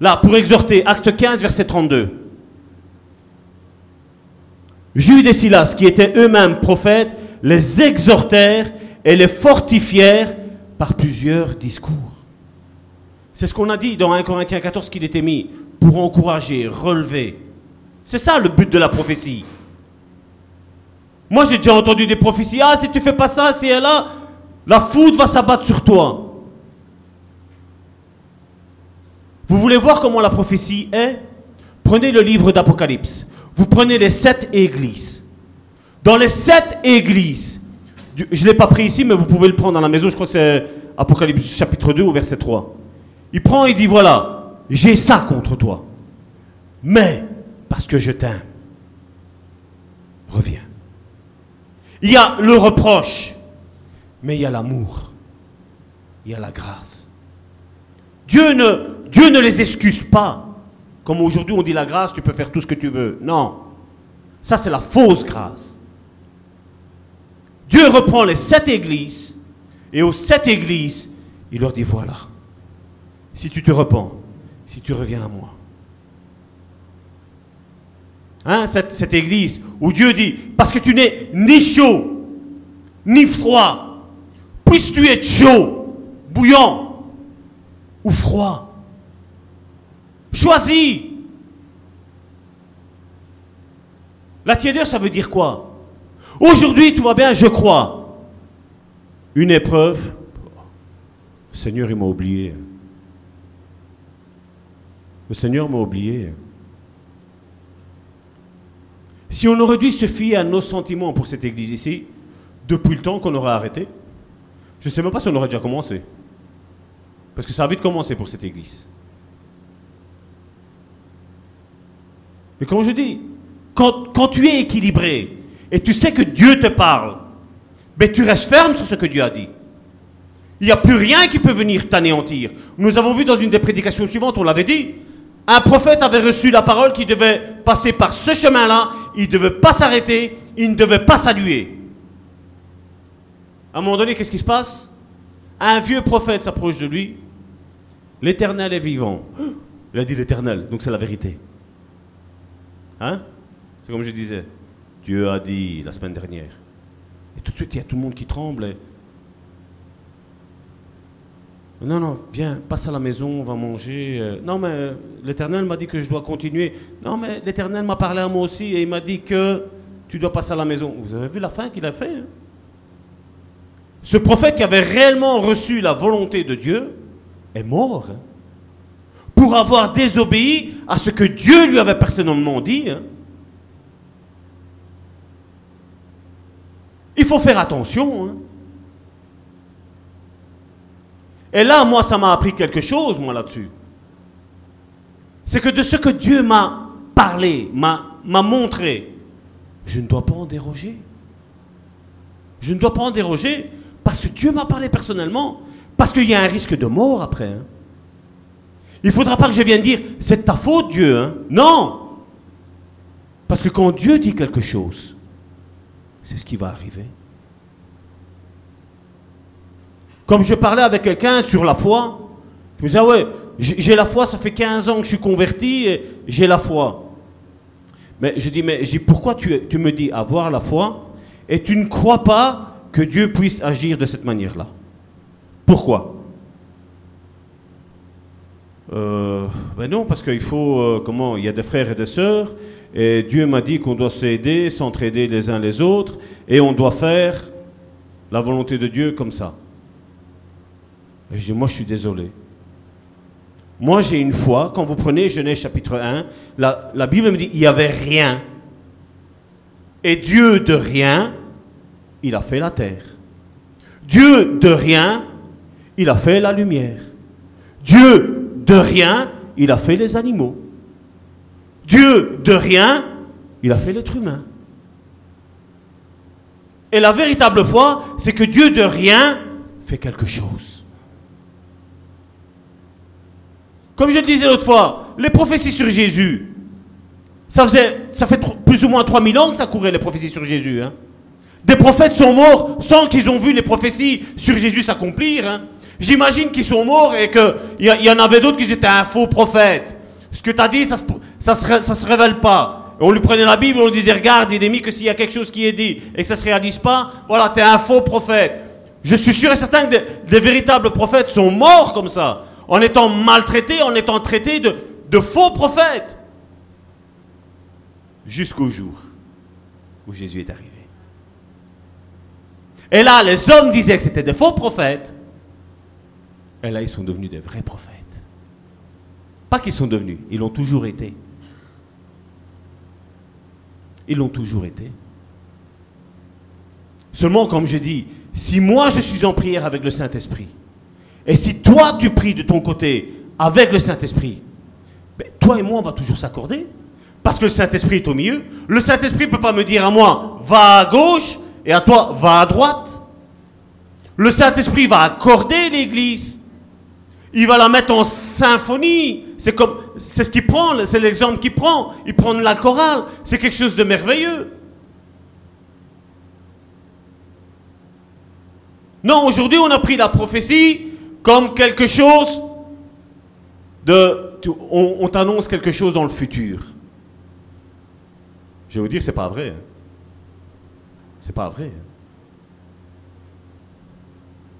Là, pour exhorter, acte 15, verset 32. Jude et Silas, qui étaient eux-mêmes prophètes, les exhortèrent et les fortifièrent par plusieurs discours. C'est ce qu'on a dit dans 1 Corinthiens 14 qu'il était mis pour encourager, relever. C'est ça le but de la prophétie. Moi j'ai déjà entendu des prophéties. Ah, si tu fais pas ça, si elle là, la foudre va s'abattre sur toi. Vous voulez voir comment la prophétie est? Prenez le livre d'Apocalypse. Vous prenez les sept églises. Dans les sept églises, je ne l'ai pas pris ici, mais vous pouvez le prendre à la maison. Je crois que c'est Apocalypse chapitre 2 au verset 3. Il prend et dit voilà, j'ai ça contre toi. Mais parce que je t'aime, reviens. Il y a le reproche, mais il y a l'amour. Il y a la grâce. Dieu ne, Dieu ne les excuse pas. Comme aujourd'hui on dit la grâce, tu peux faire tout ce que tu veux. Non. Ça c'est la fausse grâce. Dieu reprend les sept églises et aux sept églises, il leur dit voilà, si tu te repens, si tu reviens à moi. Hein, cette, cette église où Dieu dit, parce que tu n'es ni chaud, ni froid, puisses-tu être chaud, bouillant ou froid? Choisis. La tiédeur, ça veut dire quoi? Aujourd'hui, tout va bien, je crois. Une épreuve. Le Seigneur, il m'a oublié. Le Seigneur m'a oublié. Si on aurait dû se fier à nos sentiments pour cette église ici, depuis le temps qu'on aurait arrêté, je ne sais même pas si on aurait déjà commencé. Parce que ça a vite commencé pour cette église. Mais comme je dis, quand, quand tu es équilibré et tu sais que Dieu te parle, mais tu restes ferme sur ce que Dieu a dit. Il n'y a plus rien qui peut venir t'anéantir. Nous avons vu dans une des prédications suivantes, on l'avait dit, un prophète avait reçu la parole qui devait passer par ce chemin-là, il ne devait pas s'arrêter, il ne devait pas saluer. À un moment donné, qu'est-ce qui se passe? Un vieux prophète s'approche de lui. L'Éternel est vivant. Il a dit l'Éternel, donc c'est la vérité. Hein? C'est comme je disais. Dieu a dit la semaine dernière. Et tout de suite, il y a tout le monde qui tremble. Non, non, viens, passe à la maison, on va manger. euh. Non, mais euh, l'Éternel m'a dit que je dois continuer. Non, mais l'Éternel m'a parlé à moi aussi et il m'a dit que tu dois passer à la maison. Vous avez vu la fin qu'il a fait hein? Ce prophète qui avait réellement reçu la volonté de Dieu est mort. hein, pour avoir désobéi à ce que Dieu lui avait personnellement dit. hein. Il faut faire attention. hein. Et là, moi, ça m'a appris quelque chose, moi, là-dessus. C'est que de ce que Dieu m'a parlé, m'a montré, je ne dois pas en déroger. Je ne dois pas en déroger parce que Dieu m'a parlé personnellement, parce qu'il y a un risque de mort après. hein. Il ne faudra pas que je vienne dire, c'est ta faute Dieu. hein. Non. Parce que quand Dieu dit quelque chose, c'est ce qui va arriver. Comme je parlais avec quelqu'un sur la foi, je me disais, ah ouais, j'ai la foi, ça fait 15 ans que je suis converti et j'ai la foi. Mais je dis, mais pourquoi tu me dis avoir la foi et tu ne crois pas que Dieu puisse agir de cette manière-là? Pourquoi? Euh, ben non, parce qu'il faut, euh, comment, il y a des frères et des sœurs, et Dieu m'a dit qu'on doit s'aider, s'entraider les uns les autres, et on doit faire la volonté de Dieu comme ça. Je dis, moi je suis désolé. Moi j'ai une foi, quand vous prenez Genèse chapitre 1, la, la Bible me dit, il n'y avait rien. Et Dieu de rien, il a fait la terre. Dieu de rien, il a fait la lumière. Dieu de rien, il a fait les animaux. Dieu de rien, il a fait l'être humain. Et la véritable foi, c'est que Dieu de rien fait quelque chose. Comme je le disais l'autre fois, les prophéties sur Jésus, ça, faisait, ça fait plus ou moins 3000 ans que ça courait les prophéties sur Jésus. hein. Des prophètes sont morts sans qu'ils ont vu les prophéties sur Jésus s'accomplir. hein. J'imagine qu'ils sont morts et qu'il y, y en avait d'autres qui étaient un faux prophète. Ce que tu as dit, ça ne se, ça se, révèle pas. On lui prenait la Bible, on lui disait, regarde, il est mis que s'il y a quelque chose qui est dit et que ça ne se réalise pas, voilà, tu es un faux prophète. Je suis sûr et certain que des, des véritables prophètes sont morts comme ça, en étant maltraités, en étant traités de, de faux prophètes. Jusqu'au jour où Jésus est arrivé. Et là, les hommes disaient que c'était des faux prophètes. Et là, ils sont devenus des vrais prophètes. Pas qu'ils sont devenus, ils l'ont toujours été. Ils l'ont toujours été. Seulement, comme je dis, si moi je suis en prière avec le Saint-Esprit, et si toi tu pries de ton côté avec le Saint-Esprit, ben, toi et moi on va toujours s'accorder. Parce que le Saint-Esprit est au milieu. Le Saint-Esprit ne peut pas me dire à moi, va à gauche, et à toi, va à droite. Le Saint-Esprit va accorder l'Église. Il va la mettre en symphonie. C'est comme, c'est ce qu'il prend, c'est l'exemple qu'il prend. Il prend la chorale. C'est quelque chose de merveilleux. Non, aujourd'hui, on a pris la prophétie comme quelque chose de. On, on t'annonce quelque chose dans le futur. Je vais vous dire, c'est pas vrai. C'est pas vrai.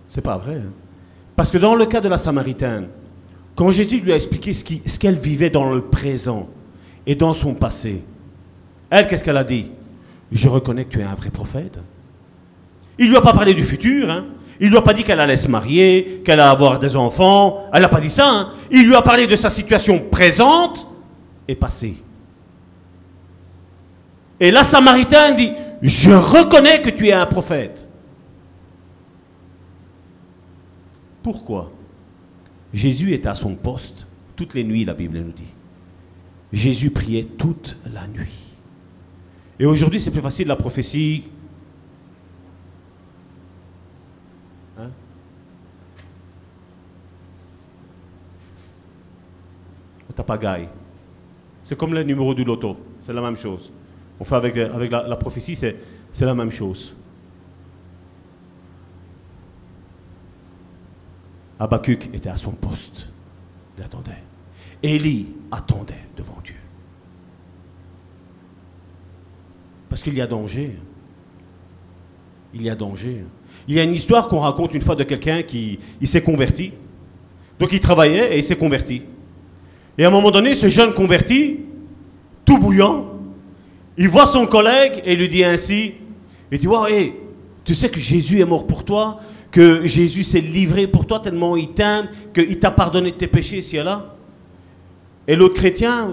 C'est pas vrai. Parce que dans le cas de la Samaritaine, quand Jésus lui a expliqué ce qu'elle vivait dans le présent et dans son passé, elle, qu'est-ce qu'elle a dit? Je reconnais que tu es un vrai prophète. Il lui a pas parlé du futur. Hein. Il lui a pas dit qu'elle allait se marier, qu'elle allait avoir des enfants. Elle n'a pas dit ça. hein. Il lui a parlé de sa situation présente et passée. Et la Samaritaine dit, je reconnais que tu es un prophète. Pourquoi? Jésus était à son poste toutes les nuits, la Bible nous dit. Jésus priait toute la nuit. Et aujourd'hui, c'est plus facile la prophétie. Hein? C'est comme le numéro du loto. C'est la même chose. On fait avec, la, prophétie, c'est la même chose. Habakkuk était à son poste. Il attendait. Élie attendait devant Dieu. Parce qu'il y a danger. Il y a danger. Il y a une histoire qu'on raconte une fois de quelqu'un qui s'est converti. Donc il travaillait et il s'est converti. Et à un moment donné, ce jeune converti, tout bouillant, il voit son collègue et lui dit ainsi, il dit, wow, hé, Tu sais que Jésus est mort pour toi, que Jésus s'est livré pour toi tellement il t'aime, qu'il t'a pardonné tes péchés ici et là. Et l'autre chrétien,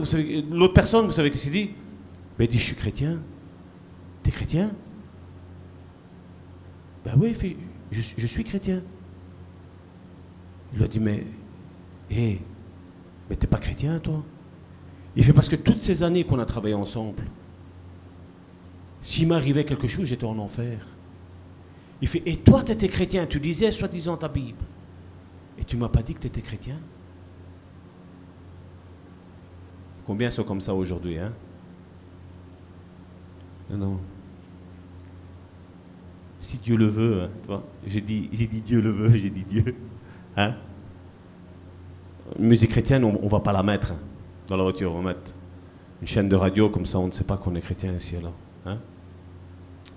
l'autre personne, vous savez qu'est-ce qu'il dit? Ben il dit, je suis chrétien. T'es chrétien? Ben oui, je suis chrétien. Il lui a dit, mais, hé, mais t'es pas chrétien, toi? Il fait, parce que toutes ces années qu'on a travaillé ensemble, s'il m'arrivait quelque chose, j'étais en enfer. Il fait, et toi, tu étais chrétien, tu lisais soi-disant ta Bible. Et tu m'as pas dit que tu étais chrétien Combien sont comme ça aujourd'hui, hein? Non. Si Dieu le veut, hein, tu vois. J'ai dit, j'ai dit Dieu le veut, (laughs) j'ai dit Dieu. Hein? Musique chrétienne, on, on va pas la mettre hein, dans la voiture, on va mettre une chaîne de radio, comme ça on ne sait pas qu'on est chrétien ici et là. Hein?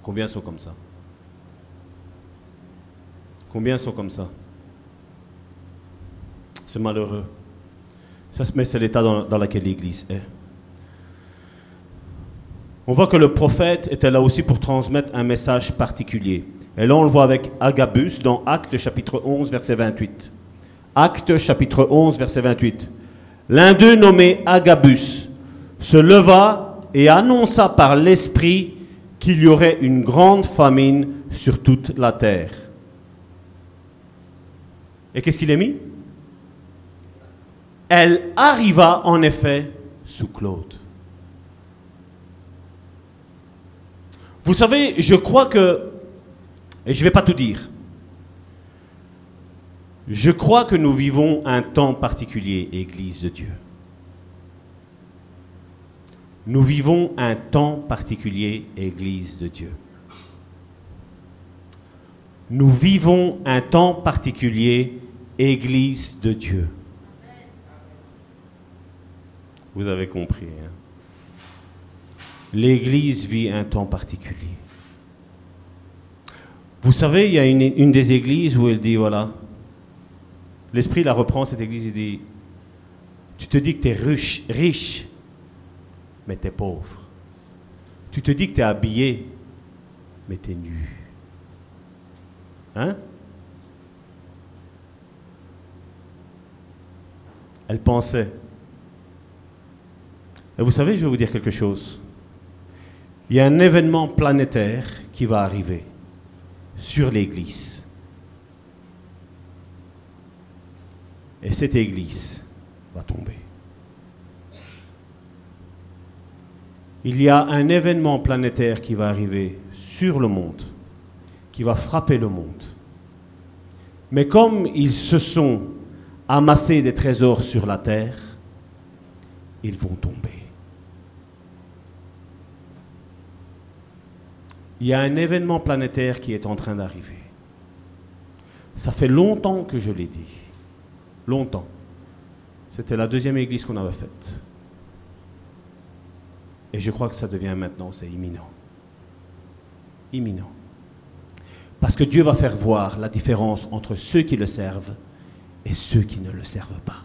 Combien sont comme ça? Combien sont comme ça? C'est malheureux. Ça, mais c'est l'état dans, dans lequel l'Église est. On voit que le prophète était là aussi pour transmettre un message particulier. Et là, on le voit avec Agabus dans Actes chapitre 11, verset 28. Actes chapitre 11, verset 28. L'un d'eux, nommé Agabus, se leva et annonça par l'Esprit qu'il y aurait une grande famine sur toute la terre. Et qu'est-ce qu'il a mis? Elle arriva en effet sous Claude. Vous savez, je crois que, et je ne vais pas tout dire, je crois que nous vivons un temps particulier, Église de Dieu. Nous vivons un temps particulier, Église de Dieu. Nous vivons un temps particulier, Église de Dieu. Vous avez compris. hein? L'Église vit un temps particulier. Vous savez, il y a une, une des églises où elle dit, voilà, l'Esprit la reprend, cette église, il dit, tu te dis que tu es riche, riche, mais tu es pauvre. Tu te dis que tu es habillé, mais tu es nu. Hein? Elle pensait. Et vous savez, je vais vous dire quelque chose. Il y a un événement planétaire qui va arriver sur l'Église. Et cette Église va tomber. Il y a un événement planétaire qui va arriver sur le monde, qui va frapper le monde. Mais comme ils se sont amassés des trésors sur la terre, ils vont tomber. Il y a un événement planétaire qui est en train d'arriver. Ça fait longtemps que je l'ai dit. Longtemps. C'était la deuxième église qu'on avait faite. Et je crois que ça devient maintenant, c'est imminent. Imminent. Parce que Dieu va faire voir la différence entre ceux qui le servent et ceux qui ne le servent pas.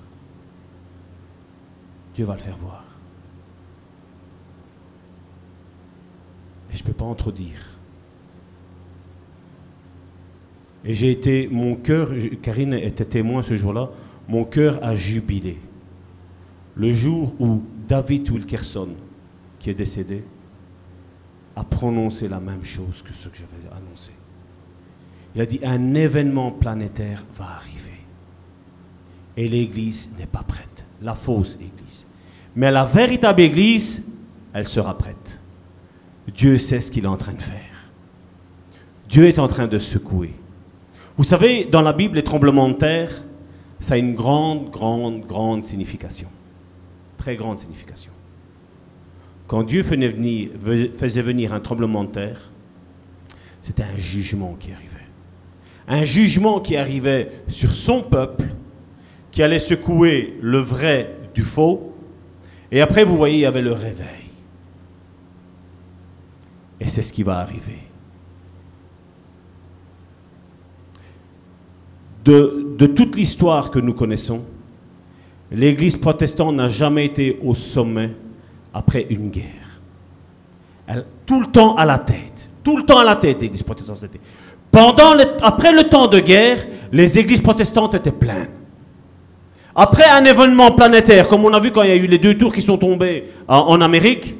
Dieu va le faire voir. Et je ne peux pas en. Et j'ai été, mon cœur, Karine était témoin ce jour-là, mon cœur a jubilé. Le jour où David Wilkerson, qui est décédé, a prononcé la même chose que ce que j'avais annoncé. Il a dit, un événement planétaire va arriver. Et l'Église n'est pas prête. La fausse Église. Mais la véritable Église, elle sera prête. Dieu sait ce qu'il est en train de faire. Dieu est en train de secouer. Vous savez, dans la Bible, les tremblements de terre, ça a une grande, grande, grande signification. Très grande signification. Quand Dieu faisait venir, un tremblement de terre, c'était un jugement qui arrivait. Un jugement qui arrivait sur son peuple, qui allait secouer le vrai du faux. Et après, vous voyez, il y avait le réveil. Et c'est ce qui va arriver. De, toute l'histoire que nous connaissons, l'Église protestante n'a jamais été au sommet après une guerre. Elle, tout le temps à la tête. Tout le temps à la tête, l'église protestante. Pendant après le temps de guerre, les églises protestantes étaient pleines. Après un événement planétaire, comme on a vu quand il y a eu les deux tours qui sont tombés en, en Amérique,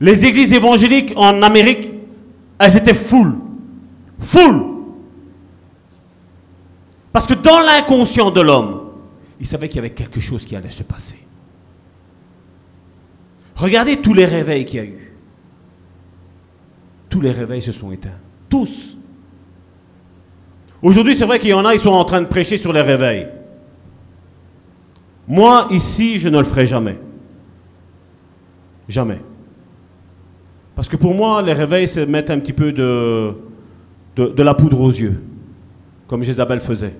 les églises évangéliques en Amérique, elles étaient full. Full. Parce que dans l'inconscient de l'homme, il savait qu'il y avait quelque chose qui allait se passer. Regardez tous les réveils qu'il y a eu. Tous les réveils se sont éteints. Tous. Aujourd'hui, c'est vrai qu'il y en a, ils sont en train de prêcher sur les réveils. Moi, ici, je ne le ferai jamais. Jamais. Parce que pour moi, les réveils, c'est mettre un petit peu de, la poudre aux yeux, comme Jézabel faisait.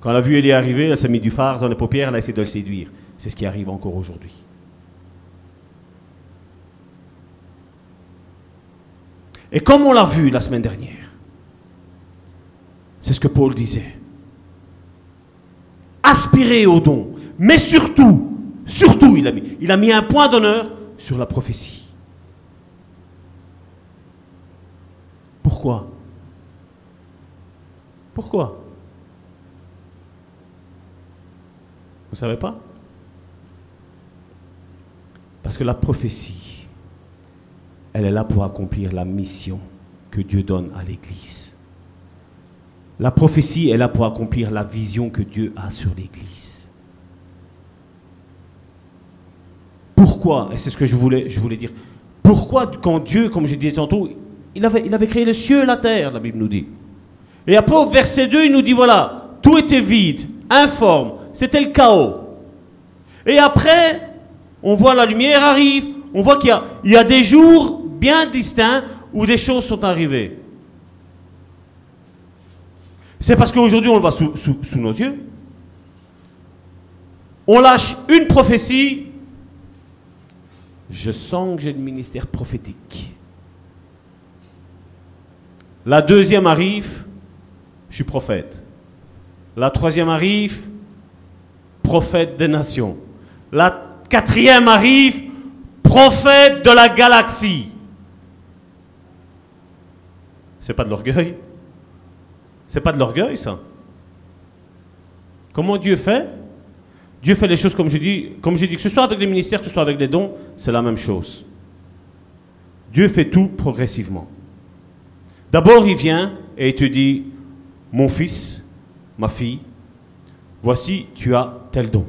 Quand elle a vu Élie arriver, elle s'est mis du phare dans les paupières, elle a essayé de le séduire. C'est ce qui arrive encore aujourd'hui. Et comme on l'a vu la semaine dernière, c'est ce que Paul disait. Aspirer au don, mais surtout, surtout, il a mis, il a mis un point d'honneur sur la prophétie. Pourquoi? Pourquoi? Vous ne savez pas? Parce que la prophétie, elle est là pour accomplir la mission que Dieu donne à l'Église. La prophétie est là pour accomplir la vision que Dieu a sur l'Église. Pourquoi? Et c'est ce que je voulais, je voulais dire. Pourquoi quand Dieu, comme je disais tantôt, il avait, il créé le cieux et la terre, la Bible nous dit. Et après au verset 2, il nous dit, voilà, tout était vide, informe, c'était le chaos. Et après, on voit la lumière arrive, on voit qu'il y a, des jours bien distincts où des choses sont arrivées. C'est parce qu'aujourd'hui on le voit sous nos yeux. On lâche une prophétie. Je sens que j'ai le ministère prophétique. La deuxième arrive, je suis prophète. La troisième arrive, prophète des nations. La quatrième arrive, prophète de la galaxie. C'est pas de l'orgueil. C'est pas de l'orgueil, ça. Comment Dieu fait? Dieu fait les choses comme je dis, comme j'ai dit, que ce soit avec les ministères, que ce soit avec les dons, c'est la même chose. Dieu fait tout progressivement. D'abord, il vient et il te dit, mon fils, ma fille, voici, tu as tel don.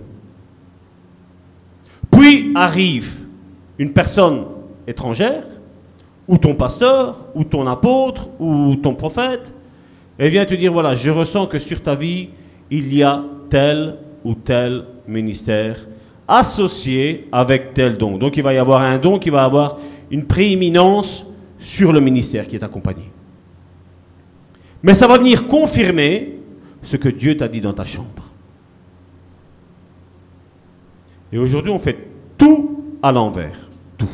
Puis arrive une personne étrangère, ou ton pasteur, ou ton apôtre, ou ton prophète, et vient te dire, voilà, je ressens que sur ta vie, il y a tel ou tel ministère associé avec tel don. Donc il va y avoir un don qui va avoir une prééminence sur le ministère qui est accompagné. Mais ça va venir confirmer ce que Dieu t'a dit dans ta chambre. Et aujourd'hui, on fait tout à l'envers. Tout.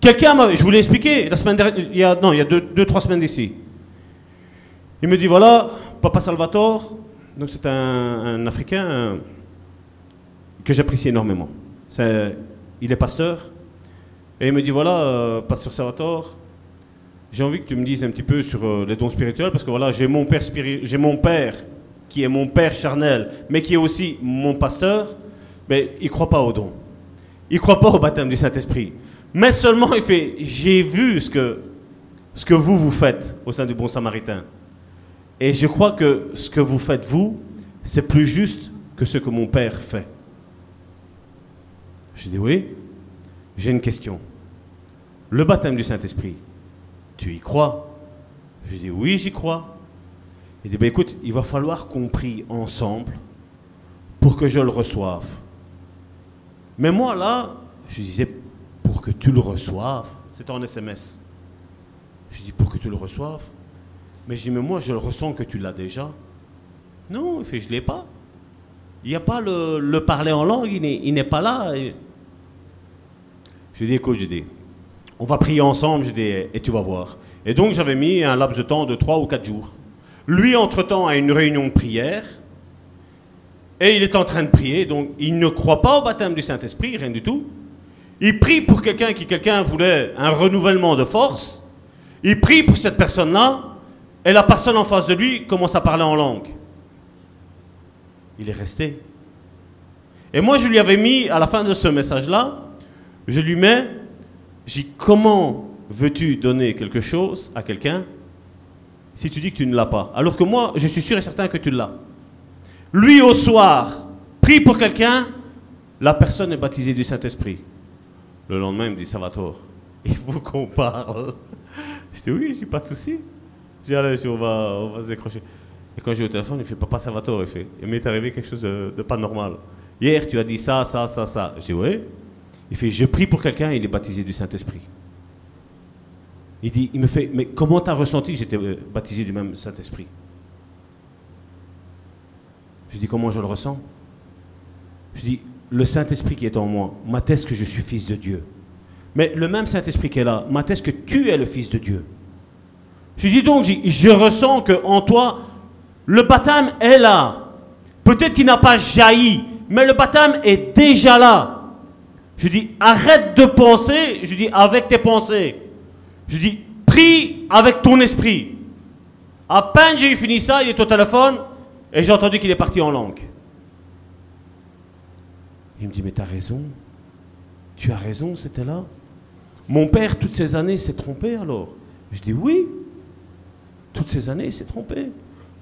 Quelqu'un m'a. Je vous l'ai expliqué la semaine dernière. Il y a, non, il y a deux, deux, trois semaines d'ici. Il me dit voilà, Papa Salvatore, donc c'est un, Africain euh, que j'apprécie énormément. Il est pasteur. Et il me dit voilà, euh, Pasteur Salvatore, j'ai envie que tu me dises un petit peu sur euh, les dons spirituels, parce que voilà, j'ai mon père mon père qui est mon père charnel, mais qui est aussi mon pasteur, mais il ne croit pas aux dons. Il ne croit pas au baptême du Saint-Esprit. Mais seulement, il fait, j'ai vu ce que, ce que vous, vous faites au sein du Bon Samaritain. Et je crois que ce que vous faites, vous, c'est plus juste que ce que mon père fait. J'ai dit oui. J'ai une question. Le baptême du Saint-Esprit, tu y crois? J'ai dit oui, j'y crois. Il dit ben écoute, il va falloir qu'on prie ensemble pour que je le reçoive. Mais moi là, je disais pour que tu le reçoives. C'était en SMS. Je dis pour que tu le reçoives. Mais je dis mais moi je le ressens que tu l'as déjà. Non, il fait je l'ai pas. Il n'y a pas le, le parler en langue, il n'est, pas là. Je dis écoute, je dis, on va prier ensemble, je dis, et tu vas voir. Et donc j'avais mis un laps de temps de 3 ou 4 jours. Lui, entre-temps, a une réunion de prière. Et il est en train de prier, donc il ne croit pas au baptême du Saint-Esprit, rien du tout. Il prie pour quelqu'un qui quelqu'un voulait un renouvellement de force. Il prie pour cette personne-là. Et la personne en face de lui commence à parler en langue. Il est resté. Et moi, je lui avais mis, à la fin de ce message-là, je lui mets, j'ai comment veux-tu donner quelque chose à quelqu'un si tu dis que tu ne l'as pas? Alors que moi, je suis sûr et certain que tu l'as. Lui, au soir, prie pour quelqu'un, la personne est baptisée du Saint-Esprit. Le lendemain, il me dit, Salvatore, il faut qu'on parle. Je dis, oui, j'ai pas de souci. Je dis, allez, on va, on va se décrocher. Et quand j'ai au téléphone, il fait, papa Salvatore, il fait, il m'est arrivé quelque chose de, pas normal. Hier, tu as dit ça, ça, ça, ça. Je dis, oui. Il fait, je prie pour quelqu'un, il est baptisé du Saint-Esprit. Il dit, il me fait, mais comment tu as ressenti que j'étais euh, baptisé du même Saint-Esprit? Je dis, comment je le ressens? Je dis, le Saint-Esprit qui est en moi m'atteste que je suis fils de Dieu. Mais le même Saint-Esprit qui est là m'atteste que tu es le fils de Dieu. Je dis donc, je, ressens que en toi, le baptême est là. Peut-être qu'il n'a pas jailli, mais le baptême est déjà là. Je dis, arrête de penser, je dis, avec tes pensées. Je dis, prie avec ton esprit. À peine j'ai fini ça, il est au téléphone, et j'ai entendu qu'il est parti en langue. Il me dit, mais tu as raison. Tu as raison, c'était là. Mon père, toutes ces années, s'est trompé alors. Je dis, oui. Toutes ces années, il s'est trompé.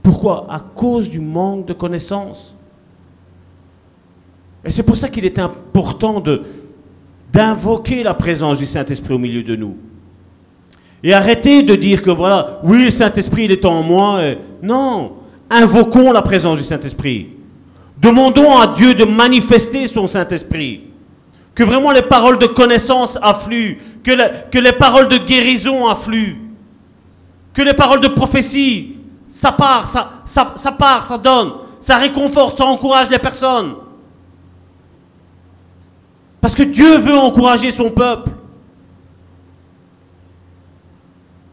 Pourquoi? À cause du manque de connaissances. Et c'est pour ça qu'il est important d'invoquer la présence du Saint-Esprit au milieu de nous. Et arrêtez de dire que voilà, oui, le Saint-Esprit, il est en moi. Non, invoquons la présence du Saint-Esprit. Demandons à Dieu de manifester son Saint-Esprit. Que vraiment les paroles de connaissance affluent. Que les paroles de guérison affluent. Que les paroles de prophétie, ça part, ça, ça, ça part, ça donne. Ça réconforte, ça encourage les personnes. Parce que Dieu veut encourager son peuple.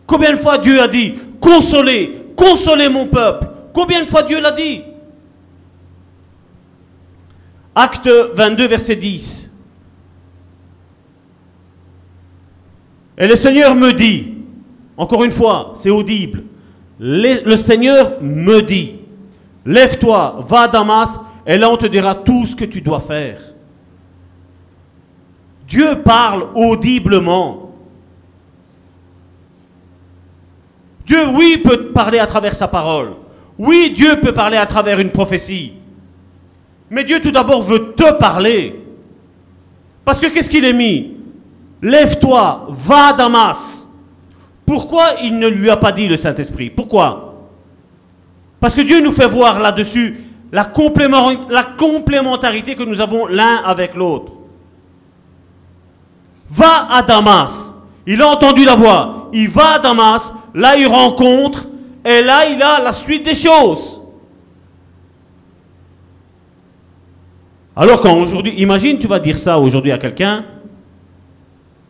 Combien de fois Dieu a dit Consolez, consolez mon peuple? Combien de fois Dieu l'a dit? Acte 22, verset 10. Et le Seigneur me dit, encore une fois, c'est audible, le, Seigneur me dit, lève-toi, va à Damas, et là on te dira tout ce que tu dois faire. Dieu parle audiblement. Dieu, oui, peut parler à travers sa parole. Oui, Dieu peut parler à travers une prophétie. Mais Dieu tout d'abord veut te parler. Parce que qu'est-ce qu'il est mis? Lève-toi, va à Damas. Pourquoi il ne lui a pas dit le Saint-Esprit? Pourquoi? Parce que Dieu nous fait voir là-dessus la, complément- la complémentarité que nous avons l'un avec l'autre. Va à Damas. Il a entendu la voix. Il va à Damas. Là, il rencontre. Et là, il a la suite des choses. Alors quand aujourd'hui, imagine, tu vas dire ça aujourd'hui à quelqu'un.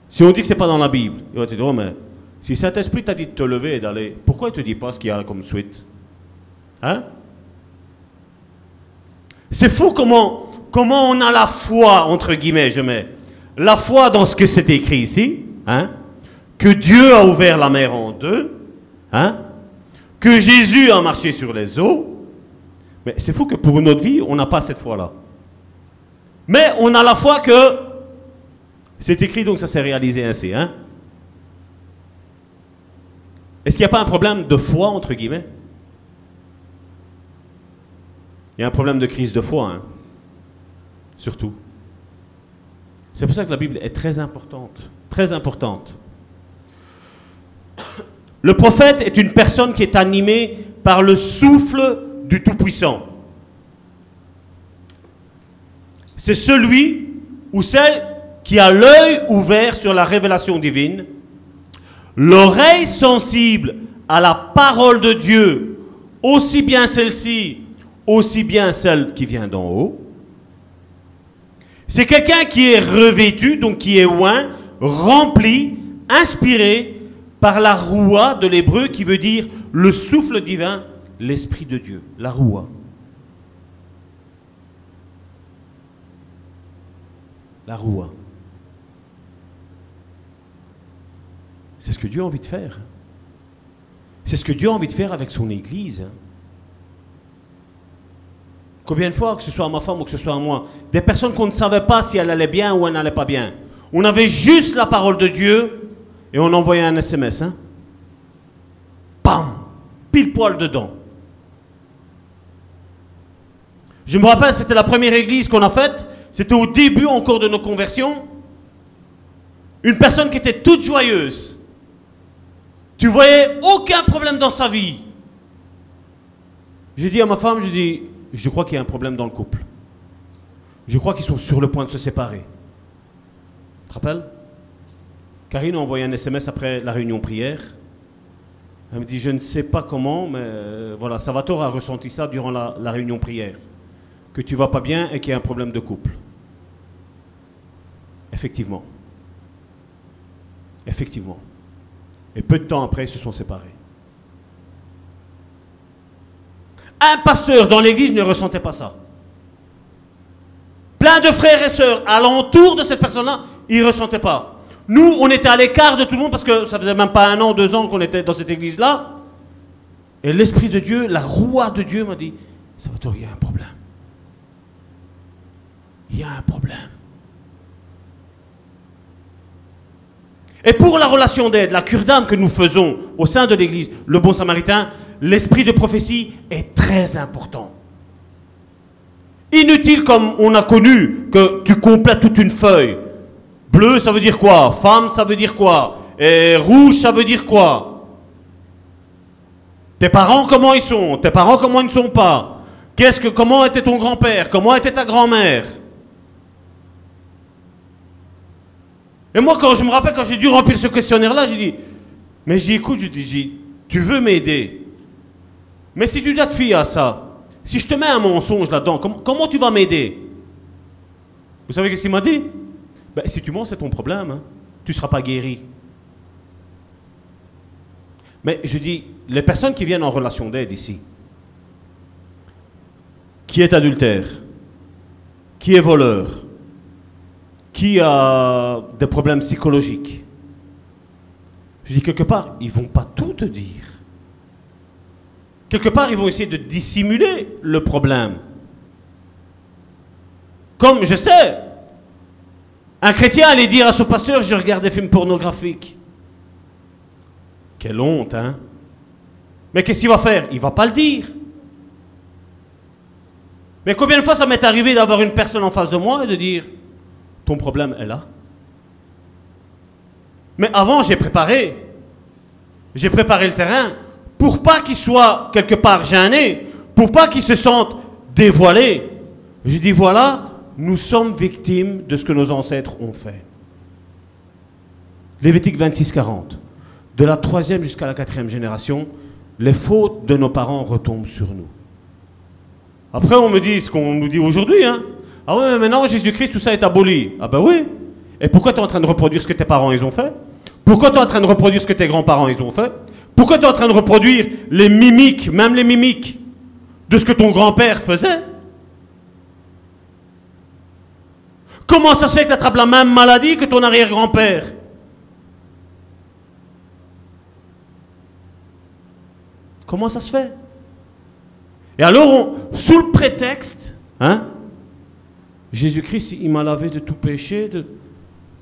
Si on dit que c'est pas dans la Bible, il va te dire, oh, mais si Saint-Esprit t'a dit de te lever et d'aller, pourquoi il te dit pas ce qu'il y a comme suite? Hein? C'est fou comment, comment on a la foi, entre guillemets, je mets. La foi dans ce que c'est écrit ici, hein? Que Dieu a ouvert la mer en deux, hein? Que Jésus a marché sur les eaux. Mais c'est fou que pour notre vie, on n'a pas cette foi-là. Mais on a la foi que c'est écrit, donc ça s'est réalisé ainsi. Hein? Est-ce qu'il n'y a pas un problème de foi, entre guillemets? Il y a un problème de crise de foi, hein surtout. C'est pour ça que la Bible est très importante. Très importante. Le prophète est une personne qui est animée par le souffle du Tout-Puissant. C'est celui ou celle qui a l'œil ouvert sur la révélation divine, l'oreille sensible à la parole de Dieu, aussi bien celle-ci, aussi bien celle qui vient d'en haut. C'est quelqu'un qui est revêtu, donc qui est oint, rempli, inspiré par la roua de l'hébreu qui veut dire le souffle divin, l'esprit de Dieu, la roua. La roua. C'est ce que Dieu a envie de faire. C'est ce que Dieu a envie de faire avec son Église. Combien de fois, que ce soit à ma femme ou que ce soit à moi, des personnes qu'on ne savait pas si elle allait bien ou elle n'allait pas bien. On avait juste la parole de Dieu et on envoyait un SMS. Hein? Bam Pile poil dedans. Je me rappelle, c'était la première église qu'on a faite. C'était au début encore de nos conversions. Une personne qui était toute joyeuse. Tu voyais aucun problème dans sa vie. J'ai dit à ma femme, je dis, je crois qu'il y a un problème dans le couple. Je crois qu'ils sont sur le point de se séparer. Tu te rappelles? Karine a envoyé un SMS après la réunion prière. Elle me dit, je ne sais pas comment, mais euh, voilà, Salvatore a ressenti ça durant la, la réunion prière. Que tu vas pas bien et qu'il y a un problème de couple. Effectivement. Effectivement. Et peu de temps après, ils se sont séparés. Un pasteur dans l'église ne ressentait pas ça. Plein de frères et sœurs alentour de cette personne-là, ils ne ressentaient pas. Nous, on était à l'écart de tout le monde parce que ça faisait même pas un an, deux ans qu'on était dans cette église-là. Et l'Esprit de Dieu, la roi de Dieu m'a dit, Salvatore, il y a un problème. Il y a un problème. Et pour la relation d'aide, la cure d'âme que nous faisons au sein de l'Église, le bon samaritain, l'esprit de prophétie est très important. Inutile comme on a connu que tu complètes toute une feuille. Bleu, ça veut dire quoi? Femme, ça veut dire quoi? Et rouge, ça veut dire quoi? Tes parents, comment ils sont? Tes parents, comment ils ne sont pas? Qu'est-ce que, comment était ton grand-père? Comment était ta grand-mère? Et moi, quand je me rappelle, quand j'ai dû remplir ce questionnaire-là, j'ai dit, mais j'ai écoute, je dis, tu veux m'aider. Mais si tu dois te fier à ça, si je te mets un mensonge là-dedans, com- comment tu vas m'aider? Vous savez qu'est-ce qu'il m'a dit? Ben, Si tu mens, c'est ton problème. hein. Tu ne seras pas guéri. Mais je dis, les personnes qui viennent en relation d'aide ici, qui est adultère, qui est voleur, qui a des problèmes psychologiques. Je dis quelque part, ils vont pas tout te dire. Quelque part, ils vont essayer de dissimuler le problème. Comme je sais, un chrétien allait dire à son pasteur, je regarde des films pornographiques. Quelle honte, hein Mais qu'est-ce qu'il va faire? Il va pas le dire. Mais combien de fois ça m'est arrivé d'avoir une personne en face de moi et de dire, ton problème est là. Mais avant, j'ai préparé. J'ai préparé le terrain pour pas qu'il soit quelque part gêné, pour pas qu'il se sente dévoilé. J'ai dit voilà, nous sommes victimes de ce que nos ancêtres ont fait. Lévitique 26, 40. De la troisième jusqu'à la quatrième génération, les fautes de nos parents retombent sur nous. Après, on me dit ce qu'on nous dit aujourd'hui. Hein. Ah ouais, mais maintenant, Jésus-Christ, tout ça est aboli. Ah ben oui. Et pourquoi tu es en train de reproduire ce que tes parents ils ont fait? Pourquoi tu es en train de reproduire ce que tes grands-parents ils ont fait? Pourquoi tu es en train de reproduire les mimiques, même les mimiques, de ce que ton grand-père faisait? Comment ça se fait que tu attrapes la même maladie que ton arrière-grand-père? Comment ça se fait? Et alors, sous le prétexte, hein, Jésus-Christ, il m'a lavé de tout péché.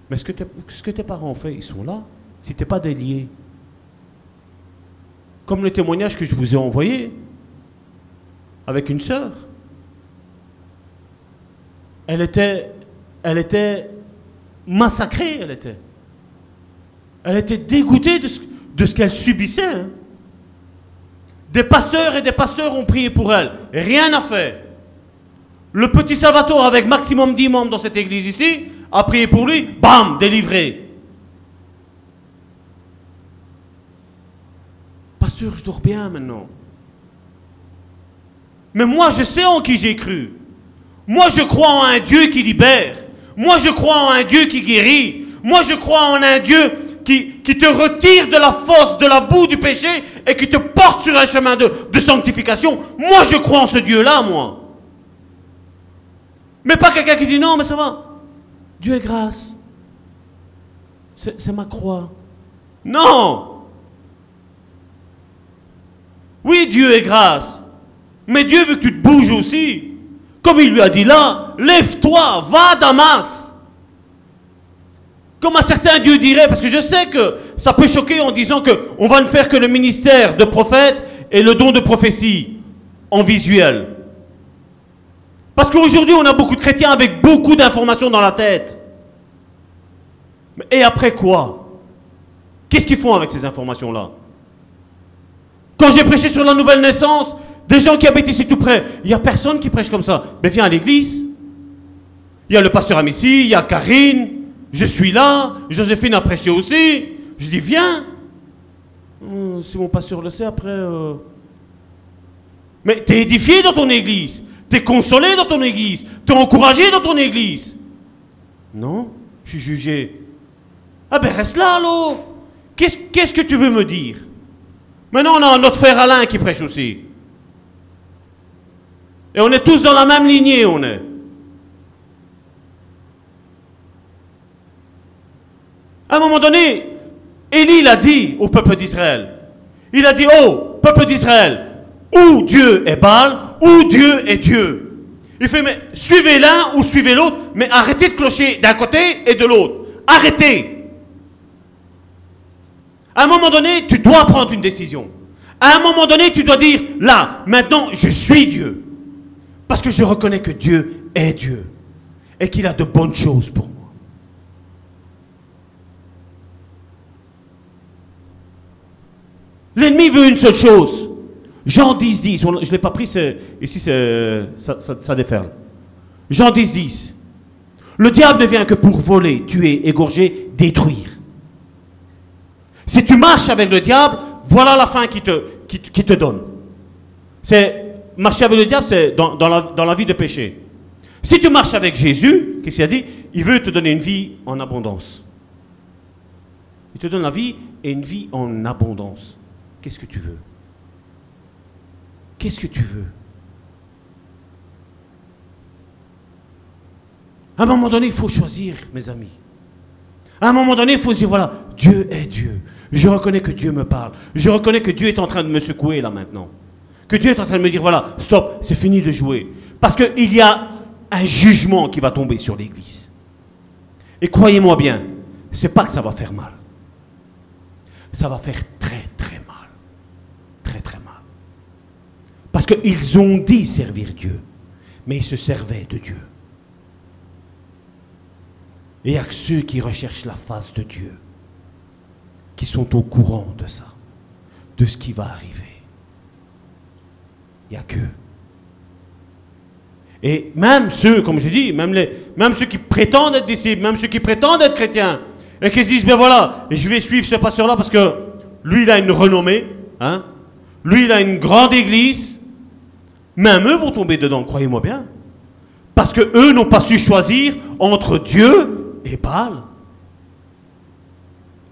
Mais ce que, tes, parents ont fait, ils sont là. Si tu pas délié. Comme le témoignage que je vous ai envoyé avec une sœur. Elle était, elle était massacrée, elle était. Elle était dégoûtée de ce, qu'elle subissait. hein. Des pasteurs et des pasteurs ont prié pour elle. Rien n'a fait. Le petit Salvatore, avec maximum 10 membres dans cette église ici, a prié pour lui, bam, délivré. Pasteur, je dors bien maintenant. Mais moi, je sais en qui j'ai cru. Moi, je crois en un Dieu qui libère. Moi, je crois en un Dieu qui guérit. Moi, je crois en un Dieu qui, te retire de la fosse, de la boue du péché et qui te porte sur un chemin de, de sanctification. Moi, je crois en ce Dieu-là, moi. Mais pas quelqu'un qui dit non, mais ça va. Dieu est grâce. C'est ma croix. Non. Oui, Dieu est grâce. Mais Dieu veut que tu te bouges aussi. Comme il lui a dit là, lève-toi, va à Damas. Comme un certain Dieu dirait, parce que je sais que ça peut choquer en disant que on va ne faire que le ministère de prophète et le don de prophétie en visuel. Parce qu'aujourd'hui, on a beaucoup de chrétiens avec beaucoup d'informations dans la tête. Et après quoi? Qu'est-ce qu'ils font avec ces informations-là? Quand j'ai prêché sur la nouvelle naissance, des gens qui habitent ici tout près, il n'y a personne qui prêche comme ça. Mais viens à l'église. Il y a le pasteur Amici, il y a Karine, je suis là, Joséphine a prêché aussi. Je dis, viens. Hum, si mon pasteur le sait, après... euh, Mais tu es édifié dans ton église. Tu es consolé dans ton église. Tu es encouragé dans ton église. Non, je suis jugé. Ah ben reste là alors. Qu'est-ce que tu veux me dire? Maintenant on a notre frère Alain qui prêche aussi. Et on est tous dans la même lignée, on est. À un moment donné, Élie l'a dit au peuple d'Israël. Il a dit, oh, peuple d'Israël, ou Dieu est Baal, ou Dieu est Dieu. Il fait, suivez l'un ou suivez l'autre, mais arrêtez de clocher d'un côté et de l'autre. Arrêtez. À un moment donné, tu dois prendre une décision. À un moment donné, tu dois dire, là, maintenant, je suis Dieu. Parce que je reconnais que Dieu est Dieu. Et qu'il a de bonnes choses pour moi. L'ennemi veut une seule chose. Jean 10, 10. On- Je ne l'ai pas pris, ici ça, déferle. Jean 10, 10. Le diable ne vient que pour voler, tuer, égorger, détruire. Si tu marches avec le diable, voilà la fin qui te, donne. C'est marcher avec le diable, c'est dans la vie de péché. Si tu marches avec Jésus, qu'est-ce qu'il a dit? Il veut te donner une vie en abondance. Il te donne la vie et une vie en abondance. Qu'est-ce que tu veux? Qu'est-ce que tu veux? À un moment donné, il faut choisir, mes amis. À un moment donné, il faut se dire, voilà, Dieu est Dieu. Je reconnais que Dieu me parle. Je reconnais que Dieu est en train de me secouer là maintenant. Que Dieu est en train de me dire, voilà, stop, c'est fini de jouer. Parce qu'il y a un jugement qui va tomber sur l'Église. Et croyez-moi bien, c'est pas que ça va faire mal. Ça va faire très très mal. Très très mal. Parce qu'ils ont dit servir Dieu, mais ils se servaient de Dieu. Et il n'y a que ceux qui recherchent la face de Dieu qui sont au courant de ça, de ce qui va arriver. Il n'y a que. Et même ceux, comme je dis, même, les, même ceux qui prétendent être disciples, même ceux qui prétendent être chrétiens, et qui se disent, ben voilà, je vais suivre ce pasteur-là parce que lui, il a une renommée, hein, lui, il a une grande église, même eux vont tomber dedans, croyez-moi bien. Parce que eux n'ont pas su choisir entre Dieu et Baal.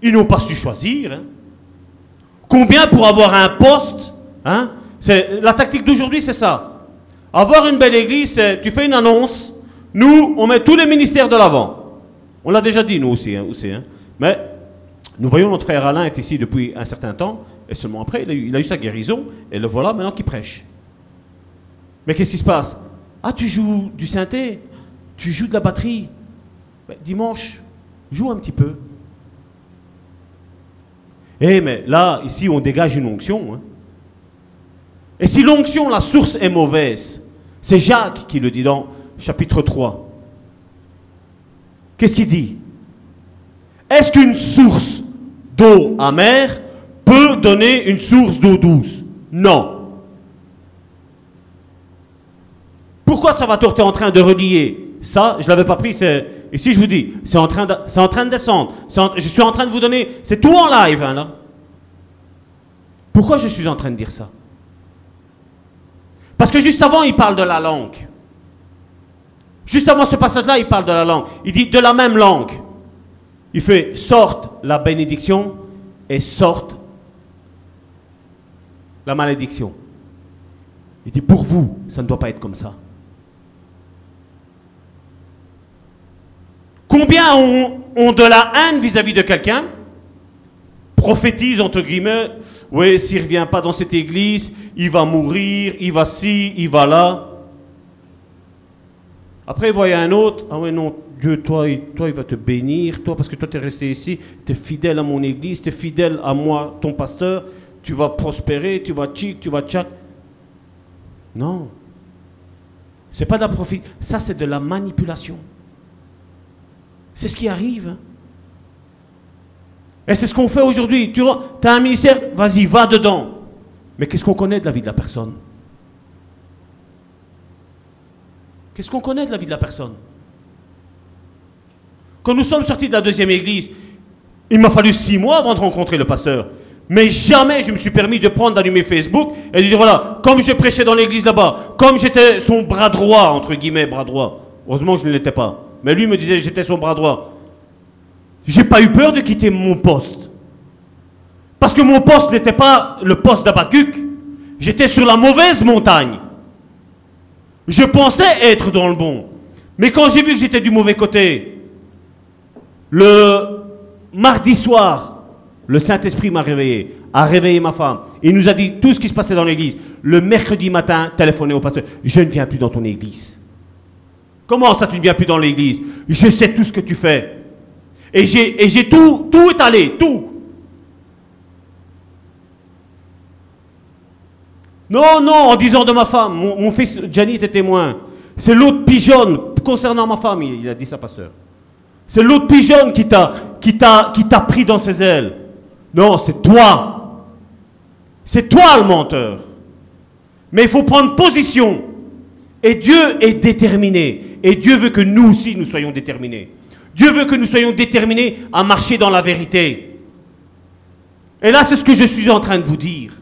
Ils n'ont pas su choisir. hein. Combien pour avoir un poste hein, La tactique d'aujourd'hui, c'est ça. Avoir une belle église, tu fais une annonce. Nous, on met tous les ministères de l'avant. On l'a déjà dit, nous aussi. hein, aussi, hein. Mais nous voyons notre frère Alain est ici depuis un certain temps. Et seulement après, il a eu, il a eu sa guérison. Et le voilà maintenant qui prêche. Mais qu'est-ce qui se passe? Ah, tu joues du synthé Tu joues de la batterie Dimanche, joue un petit peu. Eh, mais là, ici, on dégage une onction. hein. Et si l'onction, la source est mauvaise, c'est Jacques qui le dit dans chapitre 3. Qu'est-ce qu'il dit? Est-ce qu'une source d'eau amère peut donner une source d'eau douce? Non. Pourquoi Salvatore tu es en train de relier ça? Je ne l'avais pas pris, c'est... Ici, je vous dis, c'est en, train de- en descendre. Je suis en train de vous donner... C'est tout en live, hein, là. Pourquoi je suis en train de dire ça? Parce que juste avant, il parle de la langue. Juste avant ce passage-là, il parle de la langue. Il dit de la même langue. Il fait sorte la bénédiction et sorte la malédiction. Il dit pour vous, ça ne doit pas être comme ça. Combien ont, de la haine vis-à-vis de quelqu'un prophétise, entre guillemets, oui, s'il ne revient pas dans cette église, il va mourir, il va ci, il va là. Après, il un autre, ah ouais, non, Dieu, toi, toi, il va te bénir, toi, parce que toi, tu es resté ici, tu es fidèle à mon église, tu es fidèle à moi, ton pasteur, tu vas prospérer, tu vas tchic, tu vas tchac. Non. C'est pas de la profit, ça c'est de la manipulation. C'est ce qui arrive. Et c'est ce qu'on fait aujourd'hui. Tu as un ministère, vas-y, va dedans. Mais qu'est-ce qu'on connaît de la vie de la personne? Qu'est-ce qu'on connaît de la vie de la personne? Quand nous sommes sortis de la deuxième église, il m'a fallu six mois avant de rencontrer le pasteur. Mais jamais je me suis permis de prendre, d'allumer Facebook et de dire voilà, comme je prêchais dans l'église là-bas, comme j'étais son bras droit, entre guillemets, bras droit. Heureusement que je ne l'étais pas. Mais lui me disait que j'étais son bras droit. J'ai pas eu peur de quitter mon poste. Parce que mon poste n'était pas le poste d'Abacuc. J'étais sur la mauvaise montagne. Je pensais être dans le bon. Mais quand j'ai vu que j'étais du mauvais côté, le mardi soir, le Saint-Esprit m'a réveillé, a réveillé ma femme. Il nous a dit tout ce qui se passait dans l'église. Le mercredi matin, téléphoné au pasteur. Je ne viens plus dans ton église. Comment ça, tu ne viens plus dans l'église? Je sais tout ce que tu fais. Et j'ai, tout, tout étalé, tout. Non, non, en disant de ma femme, mon, fils Gianni était témoin. C'est l'autre pigeonne concernant ma femme, il, a dit ça, pasteur. C'est l'autre pigeonne qui t'a pris dans ses ailes. Non, c'est toi. C'est toi le menteur. Mais il faut prendre position. Et Dieu est déterminé. Et Dieu veut que nous aussi, nous soyons déterminés. Dieu veut que nous soyons déterminés à marcher dans la vérité. Et là, c'est ce que je suis en train de vous dire.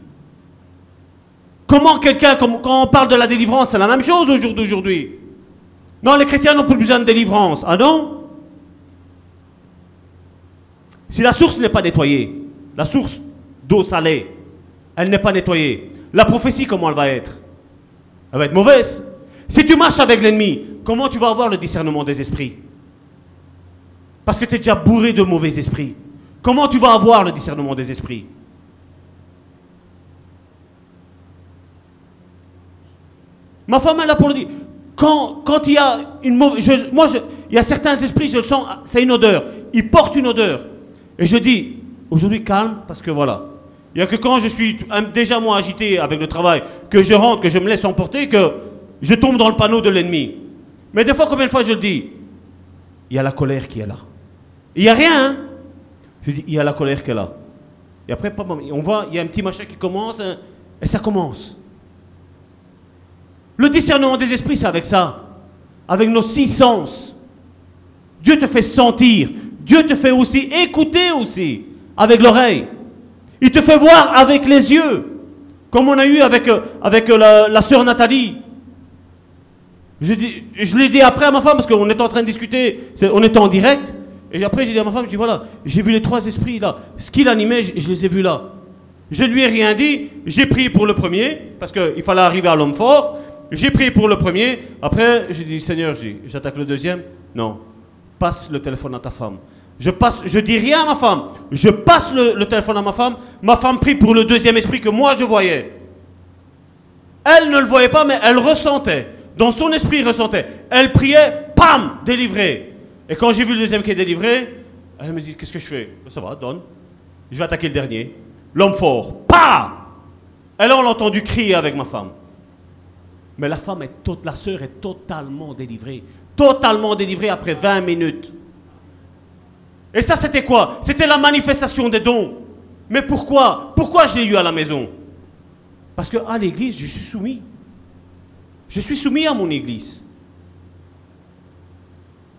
Comment quelqu'un, quand on parle de la délivrance, c'est la même chose au jour d'aujourd'hui. Non, les chrétiens n'ont plus besoin de délivrance. Ah non? Si la source n'est pas nettoyée, la source d'eau salée, elle n'est pas nettoyée, la prophétie, comment elle va être? Elle va être mauvaise. Si tu marches avec l'ennemi, comment tu vas avoir le discernement des esprits? Parce que tu es déjà bourré de mauvais esprits. Comment tu vas avoir le discernement des esprits? Ma femme est là pour le dire. Quand, il y a une mauvaise. moi, il y a certains esprits, je le sens, c'est une odeur. Ils portent une odeur. Et je dis, aujourd'hui calme, parce que voilà. Il n'y a que quand je suis déjà moins agité avec le travail, que je rentre, que je me laisse emporter, que je tombe dans le panneau de l'ennemi. Mais des fois, combien de fois je le dis Il y a la colère qui est là. Il n'y a rien, hein Je dis, il y a la colère qui est là. Et après, on voit, il y a un petit machin qui commence, hein, et ça commence. Le discernement des esprits, c'est avec ça. Avec nos six sens. Dieu te fait sentir. Dieu te fait aussi écouter aussi. Avec l'oreille. Il te fait voir avec les yeux. Comme on a eu avec, euh, euh, la, la sœur Nathalie. Je, l'ai dit après à ma femme parce qu'on était en train de discuter. On était en direct. Et après, j'ai dit à ma femme, je dis voilà, j'ai vu les trois esprits là. Ce qui l'animait, je, les ai vus là. Je lui ai rien dit. J'ai prié pour le premier parce qu'il fallait arriver à l'homme fort. J'ai prié pour le premier. Après, j'ai dit Seigneur, j'attaque le deuxième. Non, passe le téléphone à ta femme. Je passe, je dis rien à ma femme. Je passe le téléphone à ma femme. Ma femme prie pour le deuxième esprit que moi je voyais. Elle ne le voyait pas, mais elle ressentait. Dans son esprit, elle ressentait. Elle priait, pam, délivré. Et quand j'ai vu le deuxième qui est délivré, elle me dit Qu'est-ce que je fais? Ça va, donne. Je vais attaquer le dernier. L'homme fort, pas Et là, on l'a entendu crier avec ma femme. Mais la femme est la sœur est totalement délivrée. Totalement délivrée après 20 minutes. Et ça, c'était quoi? C'était la manifestation des dons. Mais pourquoi? Pourquoi je l'ai eu à la maison? Parce que à l'église, je suis soumis. Je suis soumis à mon église.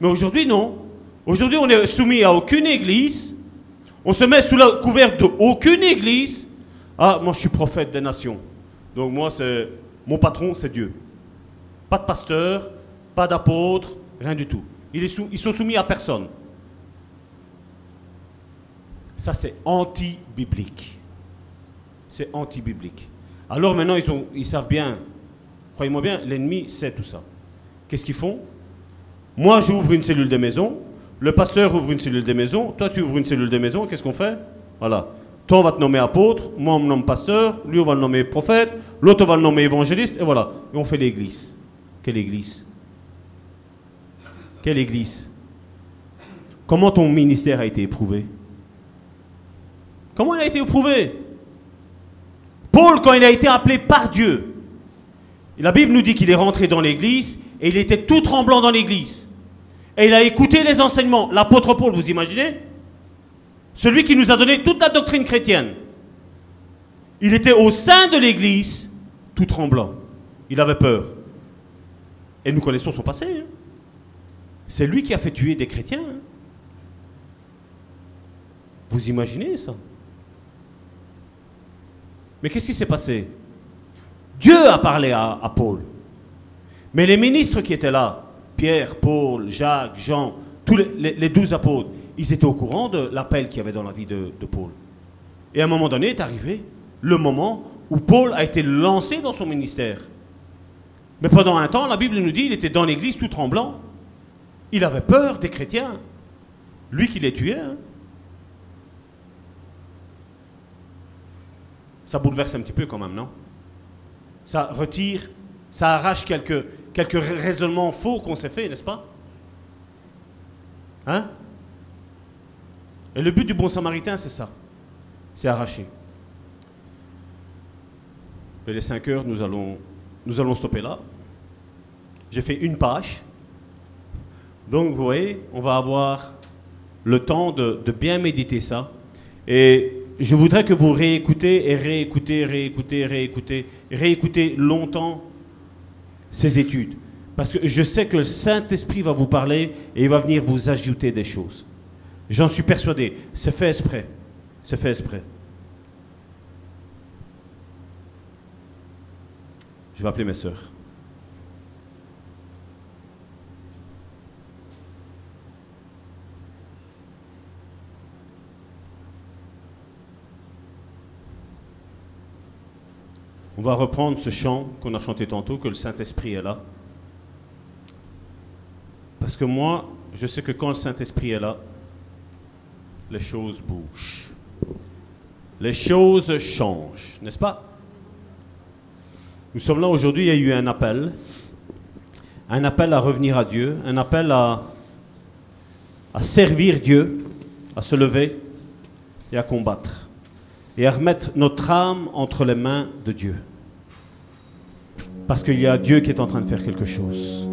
Mais aujourd'hui, non. Aujourd'hui, on est soumis à aucune église. On se met sous la couverte de aucune église. Ah, moi, je suis prophète des nations. Donc, moi, c'est mon patron, c'est Dieu. Pas de pasteur, pas d'apôtre, rien du tout. Ils sont soumis à personne. Ça, c'est anti-biblique. C'est anti-biblique. Alors maintenant, ils savent bien, croyez-moi bien, l'ennemi sait tout ça. Qu'est-ce qu'ils font? Moi, j'ouvre une cellule de maison, le pasteur ouvre une cellule de maison, toi, tu ouvres une cellule de maison, qu'est-ce qu'on fait? Voilà. Toi, on va te nommer apôtre, moi, on me nomme pasteur, lui, on va le nommer prophète, l'autre, on va le nommer évangéliste, et voilà. Et on fait l'église. Quelle église? Quelle église? Comment ton ministère a été éprouvé? Comment il a été éprouvé? Paul, quand il a été appelé par Dieu, la Bible nous dit qu'il est rentré dans l'église et il était tout tremblant dans l'église. Et il a écouté les enseignements. L'apôtre Paul, vous imaginez? Celui qui nous a donné toute la doctrine chrétienne. Il était au sein de l'église, tout tremblant. Il avait peur. Et nous connaissons son passé. hein. C'est lui qui a fait tuer des chrétiens. hein. Vous imaginez ça? Mais qu'est-ce qui s'est passé? Dieu a parlé à, Paul. Mais les ministres qui étaient là, Pierre, Paul, Jacques, Jean, tous les, douze apôtres, ils étaient au courant de l'appel qu'il y avait dans la vie de, Paul. Et à un moment donné est arrivé le moment où Paul a été lancé dans son ministère. Mais pendant un temps, la Bible nous dit, il était dans l'église tout tremblant. Il avait peur des chrétiens. Lui qui les tuait. hein. Ça bouleverse un petit peu quand même, non? Ça retire, ça arrache quelques, quelques ra- raisonnements faux qu'on s'est fait, n'est-ce pas? Hein? Et le but du bon samaritain, c'est ça. C'est arracher. Mais les 5 heures, nous allons, nous allons stopper là. J'ai fait une page. Donc, vous voyez, on va avoir le temps de, de bien méditer ça. Et je voudrais que vous réécoutez et réécoutez, réécoutez, réécoutez, réécoutez longtemps ces études. Parce que je sais que le Saint-Esprit va vous parler et il va venir vous ajouter des choses. J'en suis persuadé. C'est fait exprès. C'est fait exprès. Je vais appeler mes sœurs. On va reprendre ce chant qu'on a chanté tantôt, que le Saint-Esprit est là. Parce que moi, je sais que quand le Saint-Esprit est là, les choses bougent. Les choses changent, n'est-ce pas? Nous sommes là aujourd'hui, il y a eu un appel. Un appel à revenir à Dieu, un appel à, à servir Dieu, à se lever et à combattre. Et à remettre notre âme entre les mains de Dieu. Parce qu'il y a Dieu qui est en train de faire quelque chose.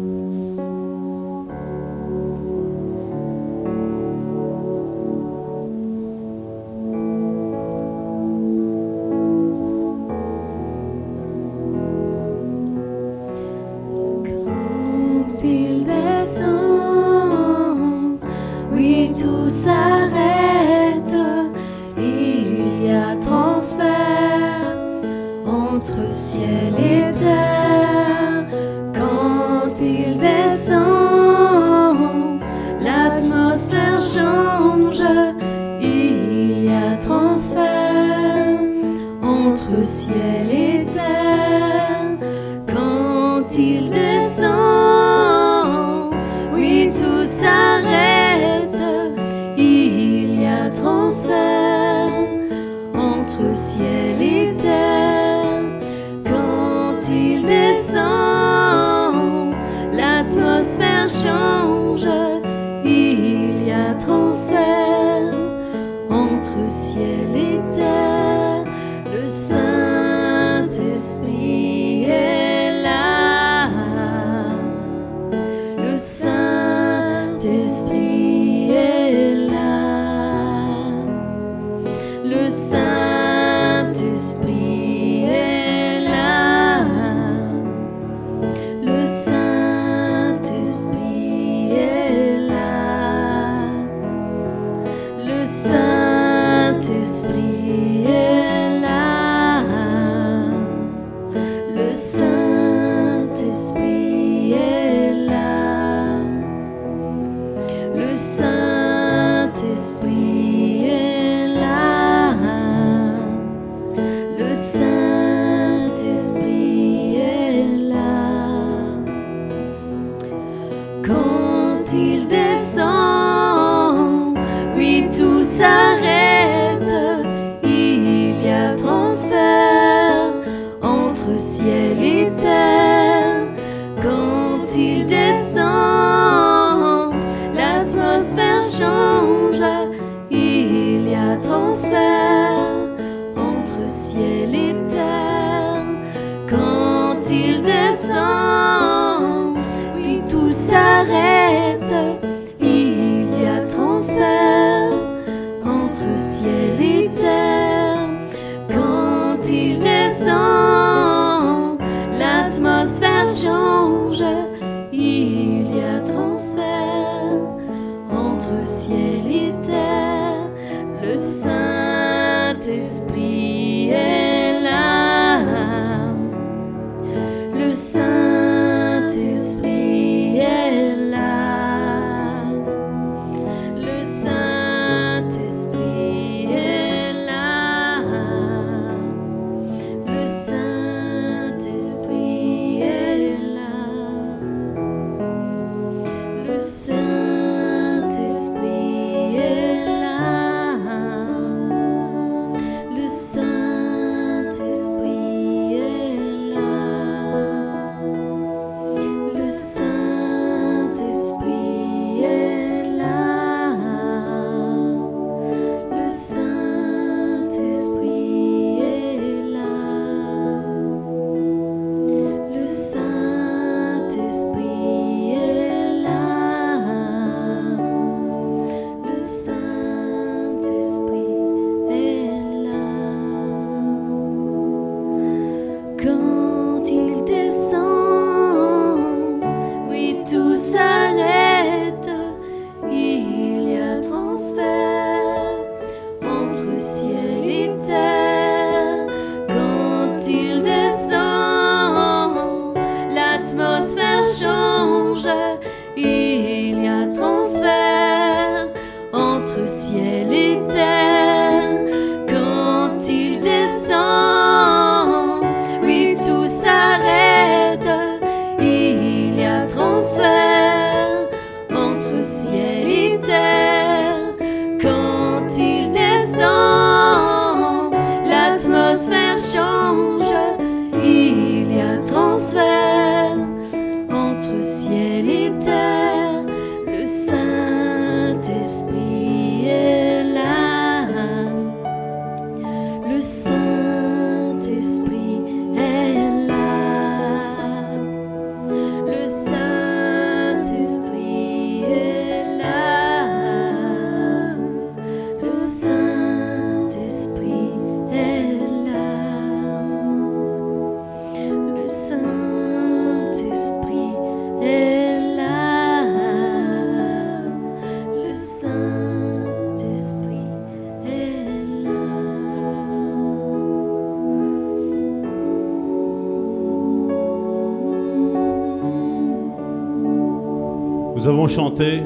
Chanté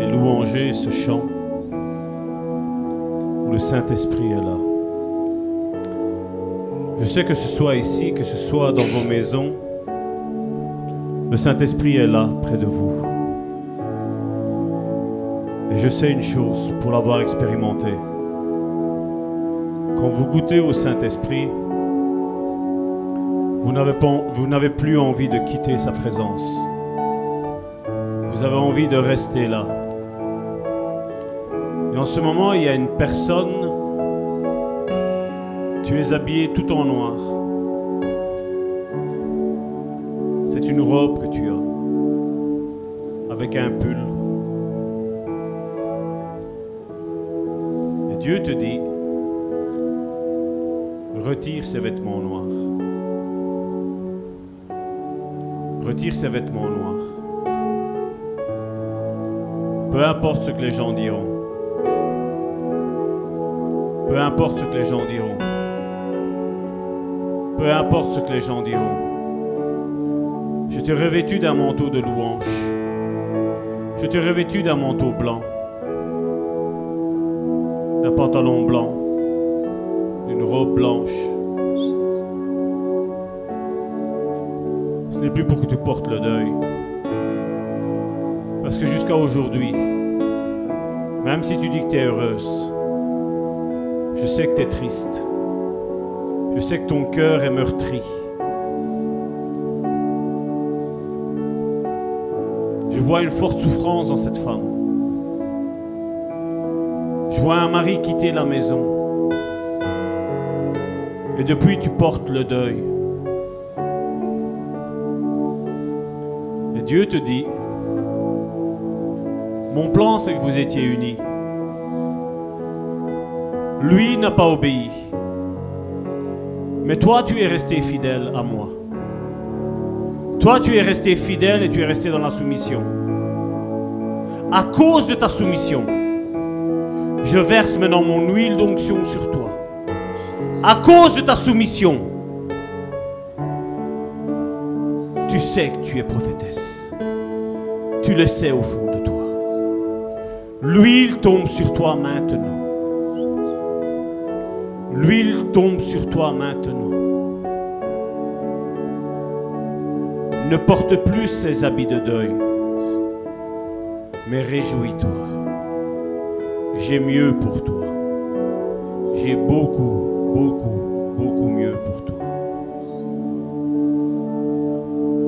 et louangé ce chant où le Saint-Esprit est là. Je sais que ce soit ici, que ce soit dans vos maisons, le Saint-Esprit est là près de vous. Et je sais une chose pour l'avoir expérimenté. Quand vous goûtez au Saint-Esprit, vous n'avez plus envie de quitter sa présence. Vous avez envie de rester là. Et en ce moment, il y a une personne, tu es habillé tout en noir. Importe ce que les gens diront. Peu importe ce que les gens diront. Peu importe ce que les gens diront. Je t'ai revêtu d'un manteau de louange. Je t'ai revêtu d'un manteau blanc. D'un pantalon blanc. D'une robe blanche. Ce n'est plus pour que tu portes le deuil. Parce que jusqu'à aujourd'hui, même si tu dis que tu es heureuse, je sais que tu es triste. Je sais que ton cœur est meurtri. Je vois une forte souffrance dans cette femme. Je vois un mari quitter la maison. Et depuis, tu portes le deuil. Et Dieu te dit, mon plan, c'est que vous étiez unis. Lui n'a pas obéi. Mais toi, tu es resté fidèle à moi. Toi, tu es resté fidèle et tu es resté dans la soumission. À cause de ta soumission, je verse maintenant mon huile d'onction sur toi. À cause de ta soumission, tu sais que tu es prophétesse. Tu le sais au fond. L'huile tombe sur toi maintenant. L'huile tombe sur toi maintenant. Ne porte plus ces habits de deuil, mais réjouis-toi. J'ai mieux pour toi. J'ai beaucoup, beaucoup, beaucoup mieux pour toi.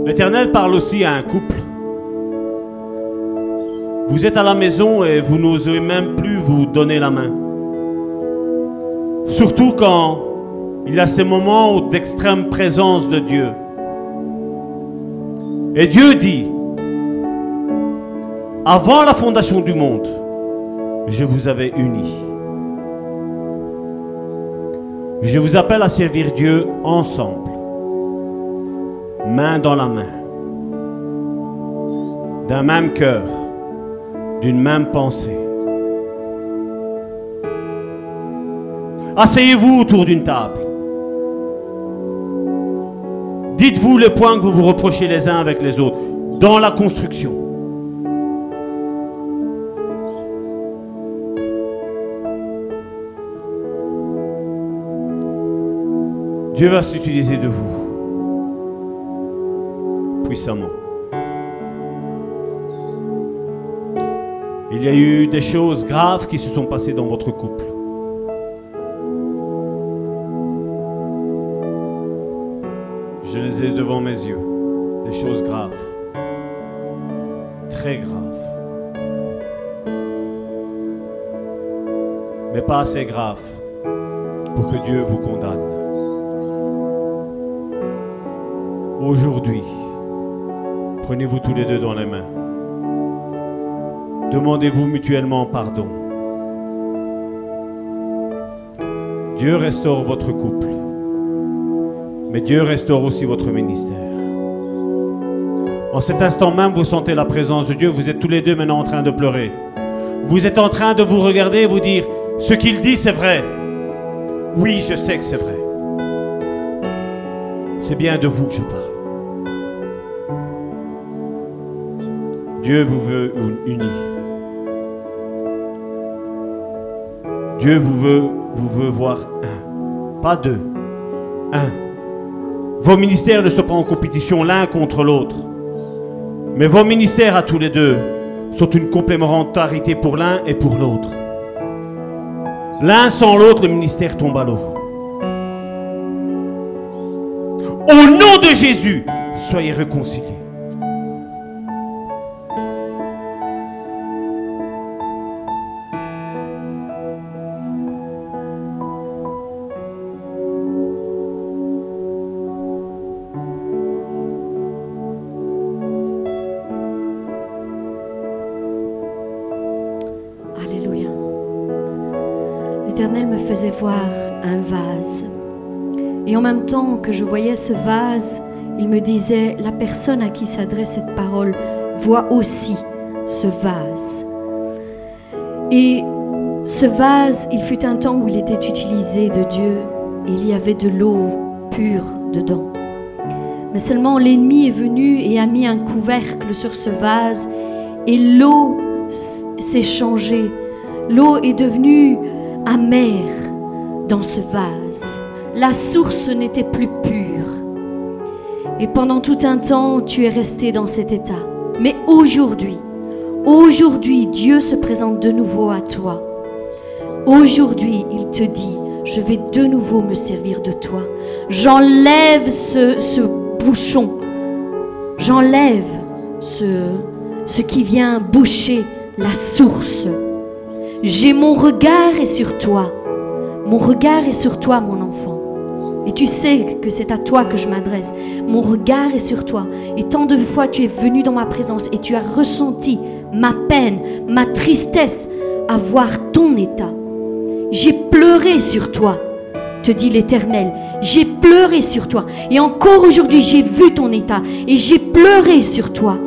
L'Éternel parle aussi à un couple. Vous êtes à la maison et vous n'osez même plus vous donner la main. Surtout quand il y a ces moments d'extrême présence de Dieu. Et Dieu dit, avant la fondation du monde, je vous avais unis. Je vous appelle à servir Dieu ensemble, main dans la main, d'un même cœur, d'une même pensée. Asseyez-vous autour d'une table. Dites-vous le point que vous vous reprochez les uns avec les autres dans la construction. Dieu va s'utiliser de vous puissamment. Il y a eu des choses graves qui se sont passées dans votre couple. Je les ai devant mes yeux. Des choses graves. Très graves. Mais pas assez graves pour que Dieu vous condamne. Aujourd'hui, prenez-vous tous les deux dans les mains. Demandez-vous mutuellement pardon. Dieu restaure votre couple. Mais Dieu restaure aussi votre ministère. En cet instant même, vous sentez la présence de Dieu. Vous êtes tous les deux maintenant en train de pleurer. Vous êtes en train de vous regarder et vous dire, ce qu'il dit, c'est vrai. Oui, je sais que c'est vrai. C'est bien de vous que je parle. Dieu vous veut unis. Dieu vous veut, vous veut voir un, pas deux, un. Vos ministères ne sont pas en compétition l'un contre l'autre. Mais vos ministères à tous les deux sont une complémentarité pour l'un et pour l'autre. L'un sans l'autre, le ministère tombe à l'eau. Au nom de Jésus, soyez réconciliés. Même temps que je voyais ce vase, il me disait, la personne à qui s'adresse cette parole voit aussi ce vase. Et ce vase, il fut un temps où il était utilisé de Dieu et il y avait de l'eau pure dedans. Mais seulement l'ennemi est venu et a mis un couvercle sur ce vase et l'eau s'est changée. L'eau est devenue amère dans ce vase. La source n'était plus pure. Et pendant tout un temps, tu es resté dans cet état. Mais aujourd'hui, aujourd'hui, Dieu se présente de nouveau à toi. Aujourd'hui, il te dit, je vais de nouveau me servir de toi. J'enlève ce, bouchon. J'enlève ce, ce qui vient boucher la source. J'ai mon regard est sur toi. Mon regard est sur toi, mon enfant. Et tu sais que c'est à toi que je m'adresse. Mon regard est sur toi. Et tant de fois tu es venu dans ma présence et tu as ressenti ma peine, ma tristesse à voir ton état. J'ai pleuré sur toi, te dit l'Éternel. J'ai pleuré sur toi. Et encore aujourd'hui, j'ai vu ton état. Et j'ai pleuré sur toi.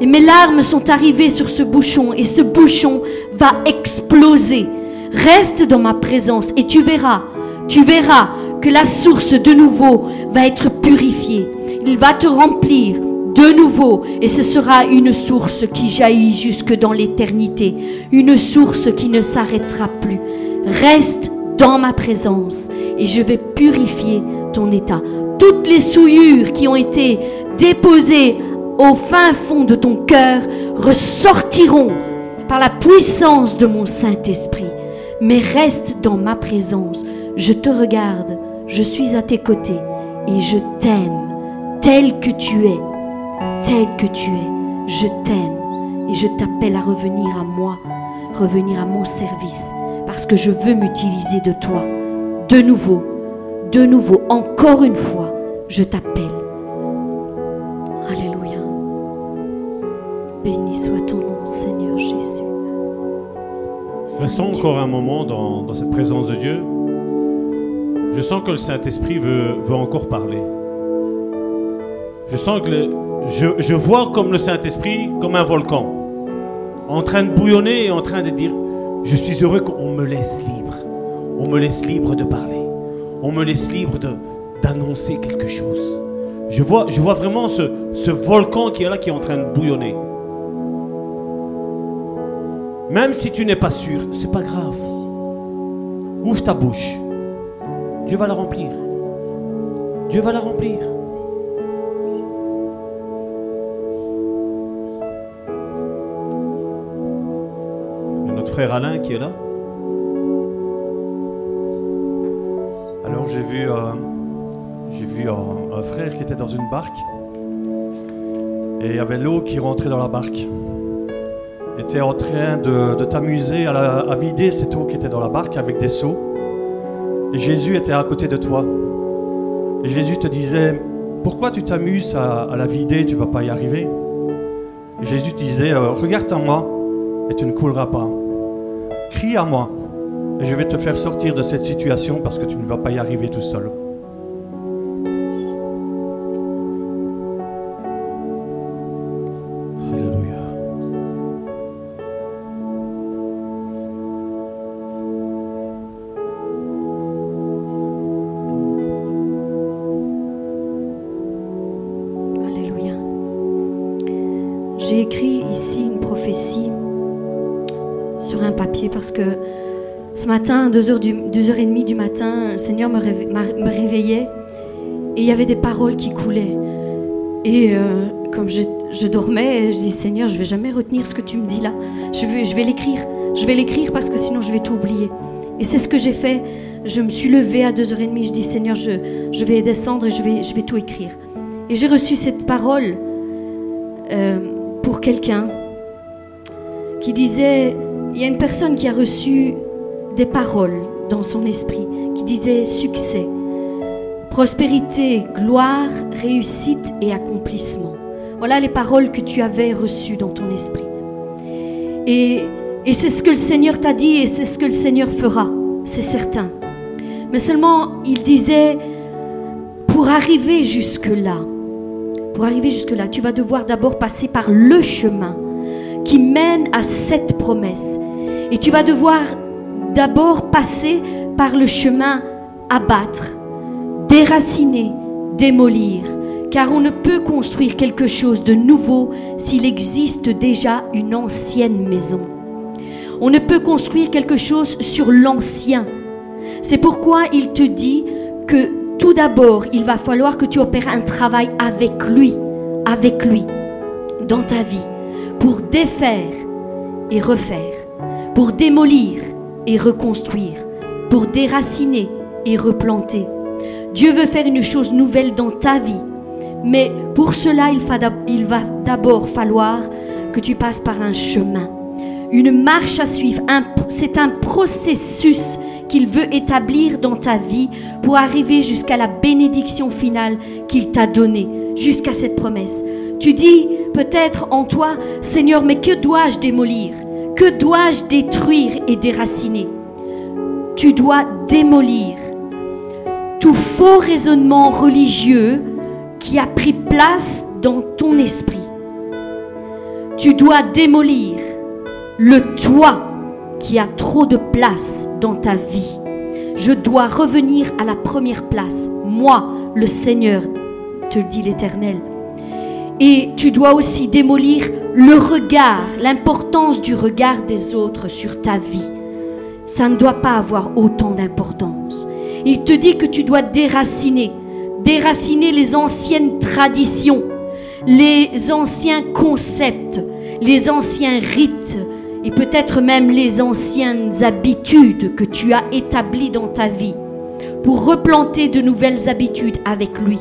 Et mes larmes sont arrivées sur ce bouchon. Et ce bouchon va exploser. Reste dans ma présence et tu verras, tu verras que la source de nouveau va être purifiée. Il va te remplir de nouveau et ce sera une source qui jaillit jusque dans l'éternité. Une source qui ne s'arrêtera plus. Reste dans ma présence et je vais purifier ton état. Toutes les souillures qui ont été déposées au fin fond de ton cœur ressortiront par la puissance de mon Saint-Esprit. Mais reste dans ma présence. Je te regarde, je suis à tes côtés et je t'aime tel que tu es, tel que tu es. Je t'aime et je t'appelle à revenir à moi, revenir à mon service, parce que je veux m'utiliser de toi. De nouveau, de nouveau, encore une fois, je t'appelle. Alléluia. Béni soit ton nom, Seigneur Jésus. Restons encore un moment dans, dans cette présence de Dieu. Je sens que le Saint-Esprit veut, encore parler. Je sens que je, vois comme le Saint-Esprit, comme un volcan, en train de bouillonner et en train de dire, je suis heureux qu'on me laisse libre. On me laisse libre de parler. On me laisse libre d'annoncer quelque chose. Je vois, je vois vraiment ce, ce volcan qui est là, qui est en train de bouillonner. Même si tu n'es pas sûr, c'est pas grave. Ouvre ta bouche. Dieu va la remplir. Dieu va la remplir. Notre frère Alain qui est là. Alors j'ai vu, euh, vu un, frère qui était dans une barque et il y avait l'eau qui rentrait dans la barque. Était en train de, t'amuser à vider cette eau qui était dans la barque avec des seaux. Jésus était à côté de toi. Jésus te disait, pourquoi tu t'amuses à, à la vider, tu vas pas y arriver? Jésus te disait, euh, regarde en moi et tu ne couleras pas. Crie à moi et je vais te faire sortir de cette situation parce que tu ne vas pas y arriver tout seul. Matin, à 2h, du, 2h30 du matin, le Seigneur me, me réveillait et il y avait des paroles qui coulaient. Et euh, comme je, je dormais, je dis Seigneur, je vais jamais retenir ce que tu me dis là. Je vais, je vais l'écrire. Je vais l'écrire parce que sinon je vais tout oublier. Et c'est ce que j'ai fait. Je me suis levée à 2h30. Je dis Seigneur, je, je vais descendre et je vais, je vais tout écrire. Et j'ai reçu cette parole euh, pour quelqu'un qui disait, il y a une personne qui a reçu des paroles dans son esprit, qui disait succès, prospérité, gloire, réussite et accomplissement. Voilà les paroles que tu avais reçues dans ton esprit. Et, et c'est ce que le Seigneur t'a dit et c'est ce que le Seigneur fera, c'est certain. Mais seulement, il disait, pour arriver jusque-là, pour arriver jusque-là, tu vas devoir d'abord passer par le chemin qui mène à cette promesse. Et tu vas devoir d'abord passer par le chemin abattre, déraciner, démolir. Car on ne peut construire quelque chose de nouveau s'il existe déjà une ancienne maison. On ne peut construire quelque chose sur l'ancien. C'est pourquoi il te dit que tout d'abord, il va falloir que tu opères un travail avec lui, avec lui, dans ta vie, pour défaire et refaire, pour démolir et reconstruire, pour déraciner et replanter. Dieu veut faire une chose nouvelle dans ta vie, Mais pour cela, il, va d'abord falloir que tu passes par un chemin, une marche à suivre. C'est un processus qu'il veut établir dans ta vie pour arriver jusqu'à la bénédiction finale qu'il t'a donnée, jusqu'à cette promesse. Tu dis peut-être en toi, Seigneur, mais que dois-je démolir? Que dois-je détruire et déraciner? Tu dois démolir tout faux raisonnement religieux qui a pris place dans ton esprit. Tu dois démolir le toi qui a trop de place dans ta vie. Je dois revenir à la première place. Moi, le Seigneur, te le dit l'Éternel. Et tu dois aussi démolir le regard, l'importance du regard des autres sur ta vie. Ça ne doit pas avoir autant d'importance. Il te dit que tu dois déraciner, déraciner les anciennes traditions, les anciens concepts, les anciens rites et peut-être même les anciennes habitudes que tu as établies dans ta vie pour replanter de nouvelles habitudes avec lui,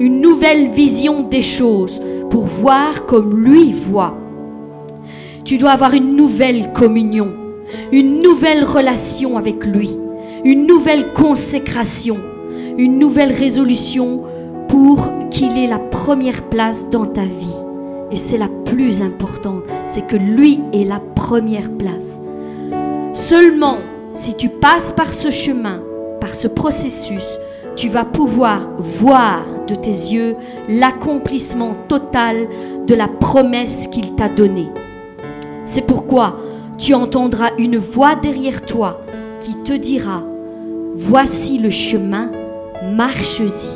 une nouvelle vision des choses pour voir comme lui voit. Tu dois avoir une nouvelle communion, une nouvelle relation avec lui, une nouvelle consécration, une nouvelle résolution pour qu'il ait la première place dans ta vie. Et c'est la plus importante, c'est que lui est la première place. Seulement si tu passes par ce chemin, par ce processus, tu vas pouvoir voir de tes yeux l'accomplissement total de la promesse qu'il t'a donnée. C'est pourquoi tu entendras une voix derrière toi qui te dira, Voici le chemin, marche-y.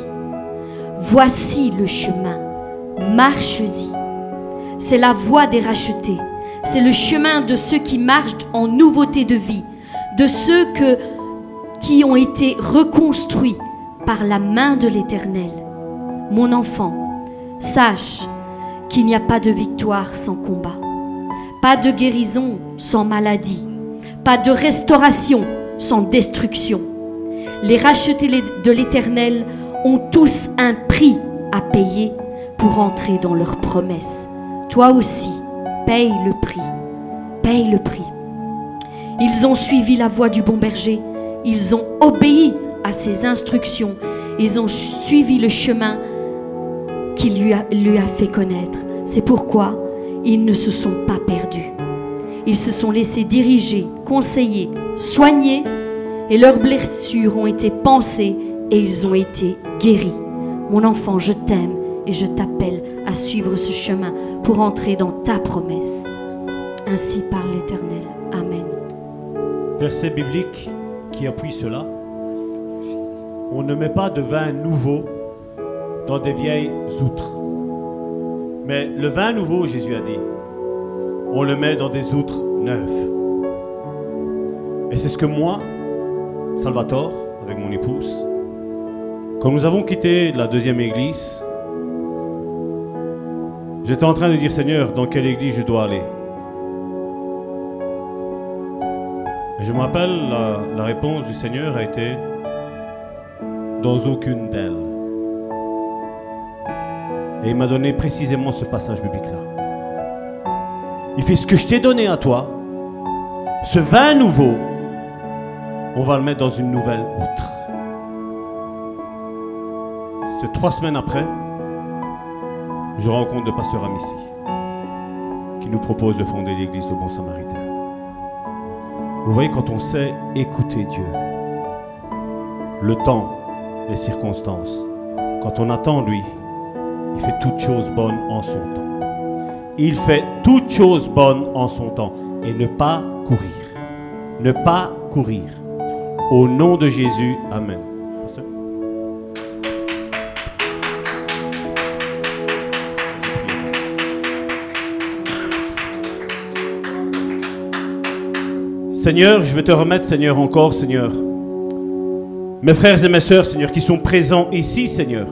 Voici le chemin, marche-y. C'est la voie des rachetés. C'est le chemin de ceux qui marchent en nouveauté de vie, de ceux qui ont été reconstruits par la main de l'Éternel. Mon enfant, sache qu'il n'y a pas de victoire sans combat, pas de guérison sans maladie, pas de restauration sans destruction. Les rachetés de l'Éternel ont tous un prix à payer pour entrer dans leurs promesses. Toi aussi, paye le prix. Paye le prix. Ils ont suivi la voie du bon berger. Ils ont obéi à ses instructions. Ils ont suivi le chemin qu'il lui a, lui a fait connaître. C'est pourquoi ils ne se sont pas perdus. Ils se sont laissés diriger, conseiller, soigner et leurs blessures ont été pansées et ils ont été guéris. Mon enfant, je t'aime et je t'appelle à suivre ce chemin pour entrer dans ta promesse. Ainsi parle l'Éternel. Amen. Verset biblique qui appuie cela. On ne met pas de vin nouveau dans des vieilles outres. Mais le vin nouveau, Jésus a dit, on le met dans des outres neuves. Et c'est ce que moi, Salvatore, avec mon épouse, quand nous avons quitté la deuxième église, j'étais en train de dire Seigneur, dans quelle église je dois aller? Et je me rappelle, la, la réponse du Seigneur a été dans aucune d'elles. Et il m'a donné précisément ce passage biblique-là. Il fait ce que je t'ai donné à toi, ce vin nouveau, on va le mettre dans une nouvelle outre. C'est trois semaines après, je rencontre le pasteur Amici, qui nous propose de fonder l'église de Bon Samaritain. Vous voyez, quand on sait écouter Dieu, le temps, les circonstances, quand on attend lui, il fait toutes choses bonnes en son temps. Il fait toutes choses bonnes en son temps et ne pas courir. Ne pas courir. Au nom de Jésus, Amen. Seigneur, je veux te remettre, Seigneur, encore, Seigneur. Mes frères et mes sœurs, Seigneur, qui sont présents ici, Seigneur.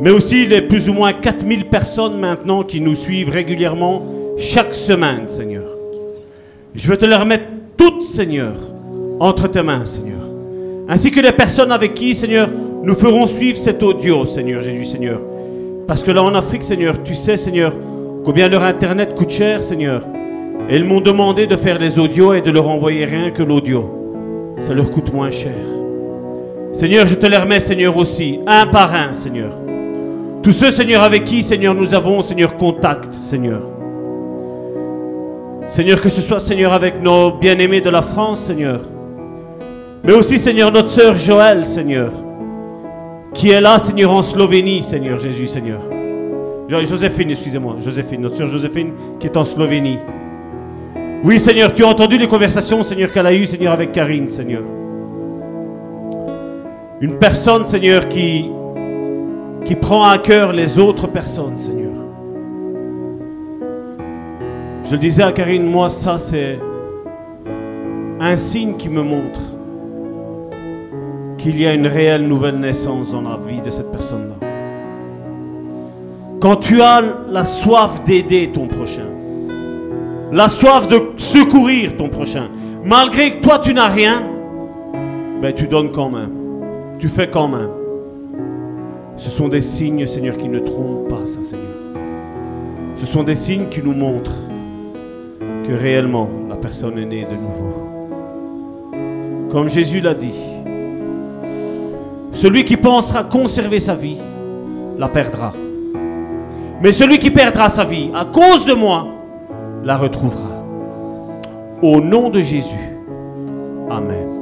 Mais aussi les plus ou moins 4000 personnes maintenant qui nous suivent régulièrement chaque semaine, Seigneur. Je veux te les remettre toutes, Seigneur, entre tes mains, Seigneur. Ainsi que les personnes avec qui, Seigneur, nous ferons suivre cet audio, Seigneur Jésus, Seigneur. Parce que là en Afrique, Seigneur, tu sais, Seigneur, combien leur Internet coûte cher, Seigneur. Et ils m'ont demandé de faire les audios et de leur envoyer rien que l'audio. Ça leur coûte moins cher. Seigneur, je te les remets, Seigneur, aussi, un par un, Seigneur. Tous ceux, Seigneur, avec qui, Seigneur, nous avons, Seigneur, contact, Seigneur. Seigneur, que ce soit, Seigneur, avec nos bien-aimés de la France, Seigneur. Mais aussi, Seigneur, notre sœur Joël, Seigneur. Qui est là, Seigneur, en Slovénie, Seigneur Jésus, Seigneur. Jo- Joséphine, excusez-moi, Joséphine, notre sœur Joséphine qui est en Slovénie. Oui, Seigneur, tu as entendu les conversations, Seigneur, qu'elle a eues, Seigneur, avec Karine, Seigneur. Une personne, Seigneur, qui, qui prend à cœur les autres personnes, Seigneur. Je le disais à Karine, moi, ça, c'est un signe qui me montre qu'il y a une réelle nouvelle naissance dans la vie de cette personne-là. Quand tu as la soif d'aider ton prochain, la soif de secourir ton prochain, malgré que toi tu n'as rien, ben tu donnes quand même, tu fais quand même. Ce sont des signes, Seigneur, qui ne trompent pas, ça, Seigneur. Ce sont des signes qui nous montrent que réellement la personne est née de nouveau. Comme Jésus l'a dit, celui qui pensera conserver sa vie la perdra. Mais celui qui perdra sa vie à cause de moi la retrouvera. Au nom de Jésus. Amen.